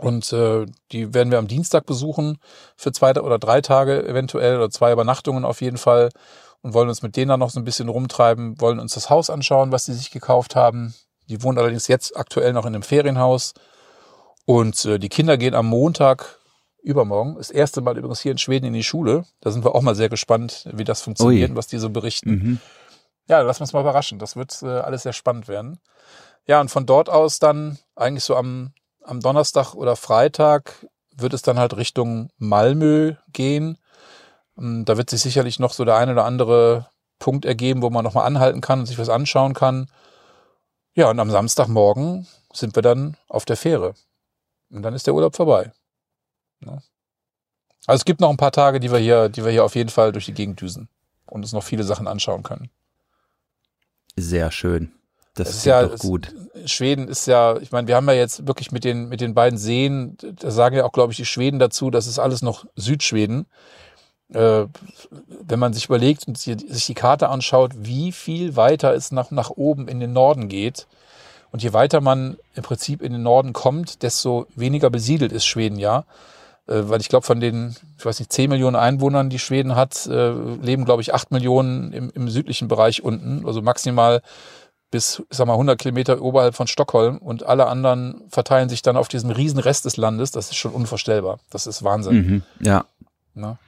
Und äh, die werden wir am Dienstag besuchen für zwei oder drei Tage eventuell oder zwei Übernachtungen auf jeden Fall und wollen uns mit denen dann noch so ein bisschen rumtreiben, wollen uns das Haus anschauen, was sie sich gekauft haben. Die wohnen allerdings jetzt aktuell noch in einem Ferienhaus und äh, die Kinder gehen am Montag übermorgen, das erste Mal übrigens hier in Schweden in die Schule. Da sind wir auch mal sehr gespannt, wie das funktioniert, Ui. was die so berichten. Mhm. Ja, wir uns mal überraschen. Das wird äh, alles sehr spannend werden. Ja, und von dort aus dann eigentlich so am, am Donnerstag oder Freitag wird es dann halt Richtung Malmö gehen. Ähm, da wird sich sicherlich noch so der eine oder andere Punkt ergeben, wo man nochmal anhalten kann und sich was anschauen kann. Ja, und am Samstagmorgen sind wir dann auf der Fähre. Und dann ist der Urlaub vorbei. Ne? Also es gibt noch ein paar Tage, die wir hier, die wir hier auf jeden Fall durch die Gegend düsen und uns noch viele Sachen anschauen können. Sehr schön. Das, das ist ja doch gut. Schweden ist ja, ich meine, wir haben ja jetzt wirklich mit den, mit den beiden Seen, da sagen ja auch, glaube ich, die Schweden dazu, das ist alles noch Südschweden. Äh, wenn man sich überlegt und sich die Karte anschaut, wie viel weiter es nach, nach oben in den Norden geht, und je weiter man im Prinzip in den Norden kommt, desto weniger besiedelt ist Schweden ja. Äh, weil ich glaube, von den, ich weiß nicht, 10 Millionen Einwohnern, die Schweden hat, äh, leben, glaube ich, 8 Millionen im, im südlichen Bereich unten. Also maximal bis, ich sag mal, 100 Kilometer oberhalb von Stockholm. Und alle anderen verteilen sich dann auf diesem riesen Rest des Landes. Das ist schon unvorstellbar. Das ist Wahnsinn. Mhm, ja. Na?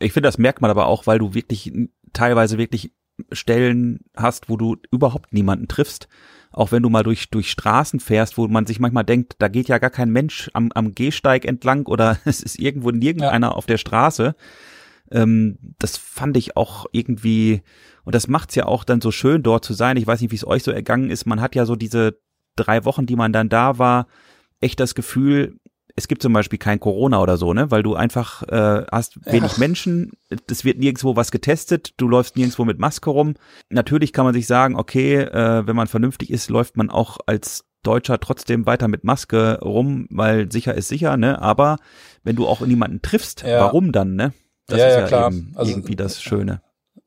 Ich finde, das merkt man aber auch, weil du wirklich teilweise wirklich Stellen hast, wo du überhaupt niemanden triffst auch wenn du mal durch, durch Straßen fährst, wo man sich manchmal denkt, da geht ja gar kein Mensch am, am Gehsteig entlang oder es ist irgendwo nirgendeiner ja. auf der Straße. Ähm, das fand ich auch irgendwie, und das macht's ja auch dann so schön, dort zu sein. Ich weiß nicht, wie es euch so ergangen ist. Man hat ja so diese drei Wochen, die man dann da war, echt das Gefühl, es gibt zum Beispiel kein Corona oder so, ne? Weil du einfach äh, hast wenig ja. Menschen, es wird nirgendwo was getestet, du läufst nirgendwo mit Maske rum. Natürlich kann man sich sagen, okay, äh, wenn man vernünftig ist, läuft man auch als Deutscher trotzdem weiter mit Maske rum, weil sicher ist sicher, ne? Aber wenn du auch niemanden triffst, ja. warum dann, ne? Das ja, ist ja, klar. also, irgendwie das Schöne.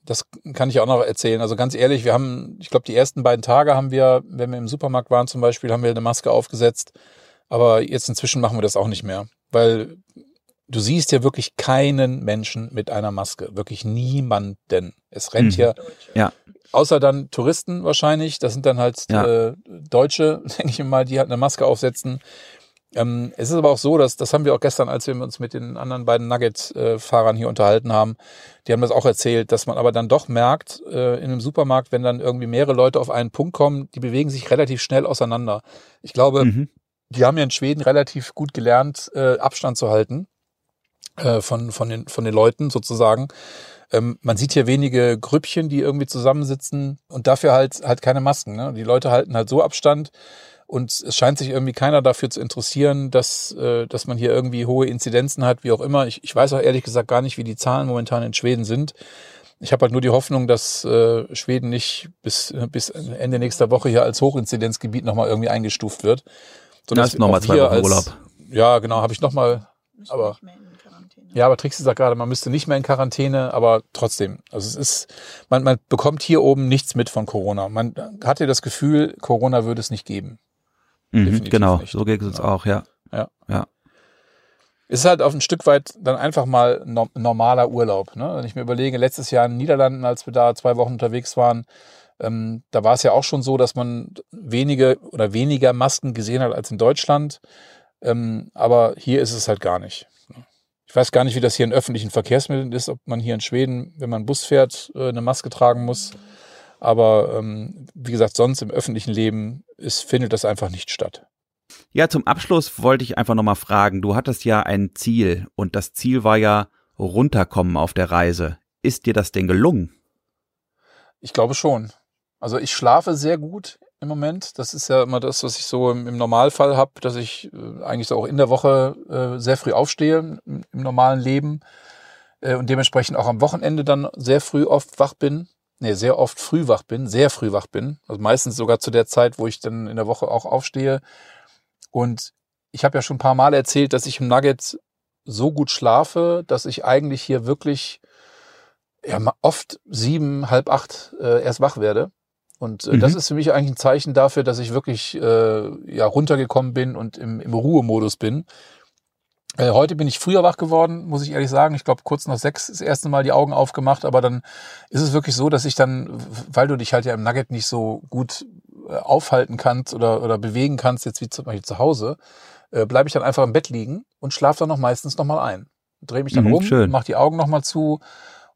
Das kann ich auch noch erzählen. Also ganz ehrlich, wir haben, ich glaube, die ersten beiden Tage haben wir, wenn wir im Supermarkt waren zum Beispiel, haben wir eine Maske aufgesetzt aber jetzt inzwischen machen wir das auch nicht mehr, weil du siehst ja wirklich keinen Menschen mit einer Maske. Wirklich niemanden. Es rennt mhm. hier. Ja. Außer dann Touristen wahrscheinlich. Das sind dann halt ja. äh, Deutsche, denke ich mal, die halt eine Maske aufsetzen. Ähm, es ist aber auch so, dass das haben wir auch gestern, als wir uns mit den anderen beiden Nugget-Fahrern hier unterhalten haben, die haben das auch erzählt, dass man aber dann doch merkt, äh, in einem Supermarkt, wenn dann irgendwie mehrere Leute auf einen Punkt kommen, die bewegen sich relativ schnell auseinander. Ich glaube, mhm die haben ja in Schweden relativ gut gelernt, äh, Abstand zu halten äh, von, von, den, von den Leuten sozusagen. Ähm, man sieht hier wenige Grüppchen, die irgendwie zusammensitzen und dafür halt halt keine Masken. Ne? Die Leute halten halt so Abstand und es scheint sich irgendwie keiner dafür zu interessieren, dass, äh, dass man hier irgendwie hohe Inzidenzen hat, wie auch immer. Ich, ich weiß auch ehrlich gesagt gar nicht, wie die Zahlen momentan in Schweden sind. Ich habe halt nur die Hoffnung, dass äh, Schweden nicht bis, bis Ende nächster Woche hier als Hochinzidenzgebiet nochmal irgendwie eingestuft wird. So, das ist nochmal zwei Wochen als, Urlaub. Ja, genau, habe ich nochmal. Aber ja, aber Trixie sagt gerade, man müsste nicht mehr in Quarantäne, aber trotzdem. Also es ist, man, man bekommt hier oben nichts mit von Corona. Man hatte das Gefühl, Corona würde es nicht geben. Mhm, genau, nicht. so geht es uns auch, ja. Ja. ja. Es ist halt auf ein Stück weit dann einfach mal no normaler Urlaub. Ne? Wenn ich mir überlege, letztes Jahr in den Niederlanden, als wir da zwei Wochen unterwegs waren, ähm, da war es ja auch schon so, dass man wenige oder weniger Masken gesehen hat als in Deutschland. Ähm, aber hier ist es halt gar nicht. Ich weiß gar nicht, wie das hier in öffentlichen Verkehrsmitteln ist, ob man hier in Schweden, wenn man Bus fährt, äh, eine Maske tragen muss. Aber ähm, wie gesagt, sonst im öffentlichen Leben ist, findet das einfach nicht statt. Ja, zum Abschluss wollte ich einfach nochmal fragen. Du hattest ja ein Ziel und das Ziel war ja runterkommen auf der Reise. Ist dir das denn gelungen? Ich glaube schon. Also ich schlafe sehr gut im Moment. Das ist ja immer das, was ich so im, Normalfall habe, dass ich äh, eigentlich so auch in der Woche äh, sehr früh aufstehe im, im, normalen Leben. äh, und dementsprechend auch am Wochenende dann sehr früh oft wach bin. Nee, sehr oft früh wach bin, sehr früh wach bin. Also meistens sogar zu der Zeit, wo ich dann in der Woche auch aufstehe. Und ich habe ja schon ein paar Mal erzählt, dass ich im Nugget so gut schlafe, dass ich eigentlich hier wirklich ja, oft sieben, halb acht äh, erst wach werde. Und äh, mhm. das ist für mich eigentlich ein Zeichen dafür, dass ich wirklich äh, ja runtergekommen bin und im, im Ruhemodus bin. Äh, heute bin ich früher wach geworden, muss ich ehrlich sagen. Ich glaube, kurz nach sechs das erste Mal die Augen aufgemacht, aber dann ist es wirklich so, dass ich dann, weil du dich halt ja im Nugget nicht so gut äh, aufhalten kannst oder, oder bewegen kannst, jetzt wie zum Beispiel zu Hause, äh, bleibe ich dann einfach im Bett liegen und schlafe dann noch meistens nochmal ein. Drehe mich dann mhm, rum, mach die Augen nochmal zu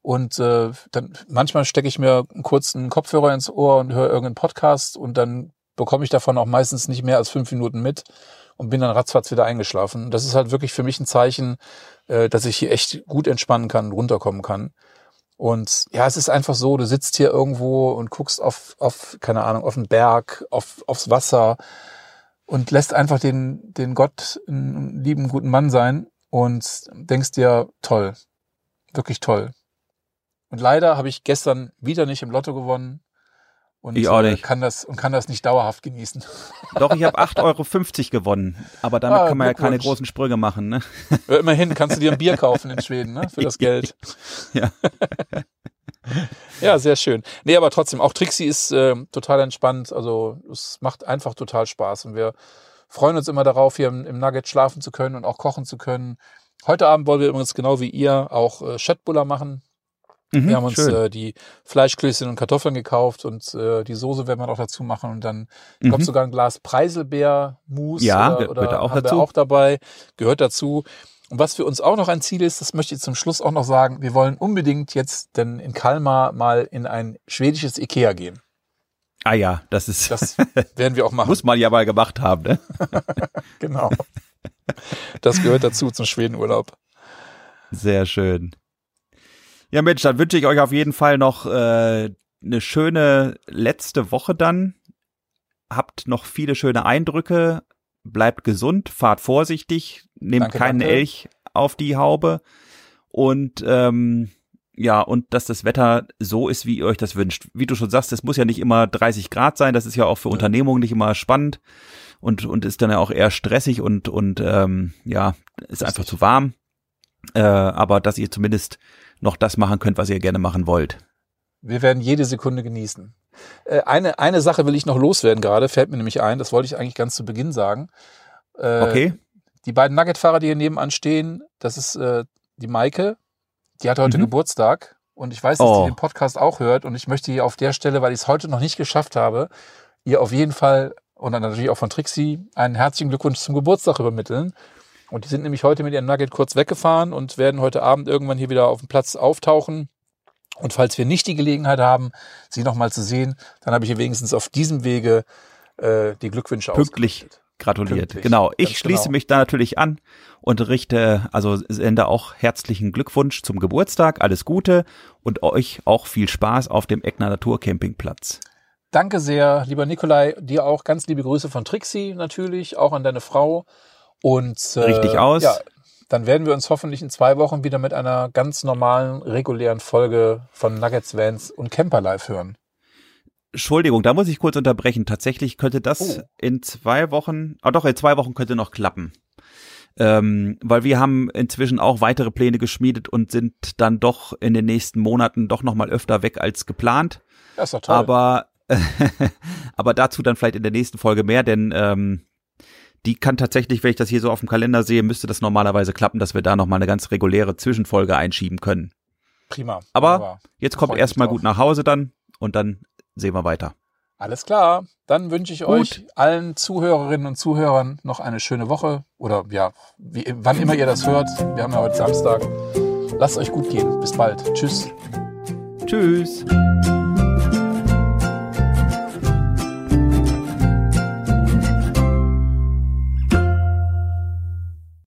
und äh, dann manchmal stecke ich mir einen kurzen Kopfhörer ins Ohr und höre irgendeinen Podcast und dann bekomme ich davon auch meistens nicht mehr als fünf Minuten mit und bin dann ratzfatz wieder eingeschlafen. Das ist halt wirklich für mich ein Zeichen, äh, dass ich hier echt gut entspannen kann, runterkommen kann. Und ja, es ist einfach so, du sitzt hier irgendwo und guckst auf, auf keine Ahnung, auf den Berg, auf, aufs Wasser und lässt einfach den, den Gott einen lieben, guten Mann sein und denkst dir, toll, wirklich toll. Und leider habe ich gestern wieder nicht im Lotto gewonnen. Und ich auch äh, nicht. kann das und kann das nicht dauerhaft genießen. Doch, ich habe 8,50 Euro gewonnen. Aber damit ah, kann man ja keine großen Sprünge machen, ne? Ja, immerhin kannst du dir ein Bier kaufen in Schweden, ne? Für das Geld. ja. ja, sehr schön. Nee, aber trotzdem, auch Trixie ist äh, total entspannt. Also es macht einfach total Spaß. Und wir freuen uns immer darauf, hier im, im Nugget schlafen zu können und auch kochen zu können. Heute Abend wollen wir übrigens genau wie ihr auch äh, Chatbuller machen. Mhm, wir haben uns äh, die Fleischklößchen und Kartoffeln gekauft und äh, die Soße werden wir noch dazu machen und dann, mhm. sogar ein Glas Preiselbeer-Mus ja, oder, oder auch haben dazu. wir auch dabei, gehört dazu. Und was für uns auch noch ein Ziel ist, das möchte ich zum Schluss auch noch sagen, wir wollen unbedingt jetzt denn in Kalmar mal in ein schwedisches Ikea gehen. Ah ja, das ist. Das werden wir auch machen. Muss man ja mal gemacht haben, ne? genau. Das gehört dazu zum Schwedenurlaub. Sehr schön. Ja, Mensch, dann wünsche ich euch auf jeden Fall noch äh, eine schöne letzte Woche dann. Habt noch viele schöne Eindrücke. Bleibt gesund, fahrt vorsichtig, nehmt danke, keinen danke. Elch auf die Haube. Und ähm, ja, und dass das Wetter so ist, wie ihr euch das wünscht. Wie du schon sagst, es muss ja nicht immer 30 Grad sein, das ist ja auch für ja. Unternehmungen nicht immer spannend und, und ist dann ja auch eher stressig und, und ähm, ja, ist einfach zu warm. Äh, aber dass ihr zumindest noch das machen könnt, was ihr gerne machen wollt. Wir werden jede Sekunde genießen. Äh, eine, eine Sache will ich noch loswerden gerade, fällt mir nämlich ein, das wollte ich eigentlich ganz zu Beginn sagen. Äh, okay. Die beiden Nugget-Fahrer, die hier nebenan stehen, das ist äh, die Maike, die hat heute mhm. Geburtstag und ich weiß, dass oh. die den Podcast auch hört und ich möchte hier auf der Stelle, weil ich es heute noch nicht geschafft habe, ihr auf jeden Fall und dann natürlich auch von Trixie einen herzlichen Glückwunsch zum Geburtstag übermitteln. Und die sind nämlich heute mit ihrem Nugget kurz weggefahren und werden heute Abend irgendwann hier wieder auf dem Platz auftauchen. Und falls wir nicht die Gelegenheit haben, sie nochmal zu sehen, dann habe ich ihr wenigstens auf diesem Wege äh, die Glückwünsche Pünktlich gratuliert. Pünktlich. Genau. Ich Ganz schließe genau. mich da natürlich an und richte, also sende auch herzlichen Glückwunsch zum Geburtstag, alles Gute und euch auch viel Spaß auf dem Eckner Naturcampingplatz. Danke sehr, lieber Nikolai. Dir auch ganz liebe Grüße von Trixie natürlich, auch an deine Frau. Und äh, richtig aus. Ja, dann werden wir uns hoffentlich in zwei Wochen wieder mit einer ganz normalen, regulären Folge von Nuggets Vans und Camper Live hören. Entschuldigung, da muss ich kurz unterbrechen. Tatsächlich könnte das oh. in zwei Wochen, ah doch, in zwei Wochen könnte noch klappen. Ähm, weil wir haben inzwischen auch weitere Pläne geschmiedet und sind dann doch in den nächsten Monaten doch noch mal öfter weg als geplant. Das ist doch toll. Aber, aber dazu dann vielleicht in der nächsten Folge mehr, denn ähm, die kann tatsächlich, wenn ich das hier so auf dem Kalender sehe, müsste das normalerweise klappen, dass wir da nochmal eine ganz reguläre Zwischenfolge einschieben können. Prima. Aber Prima. jetzt kommt erstmal gut nach Hause dann und dann sehen wir weiter. Alles klar. Dann wünsche ich gut. euch allen Zuhörerinnen und Zuhörern noch eine schöne Woche. Oder ja, wie, wann immer ihr das hört. Wir haben ja heute Samstag. Lasst euch gut gehen. Bis bald. Tschüss. Tschüss.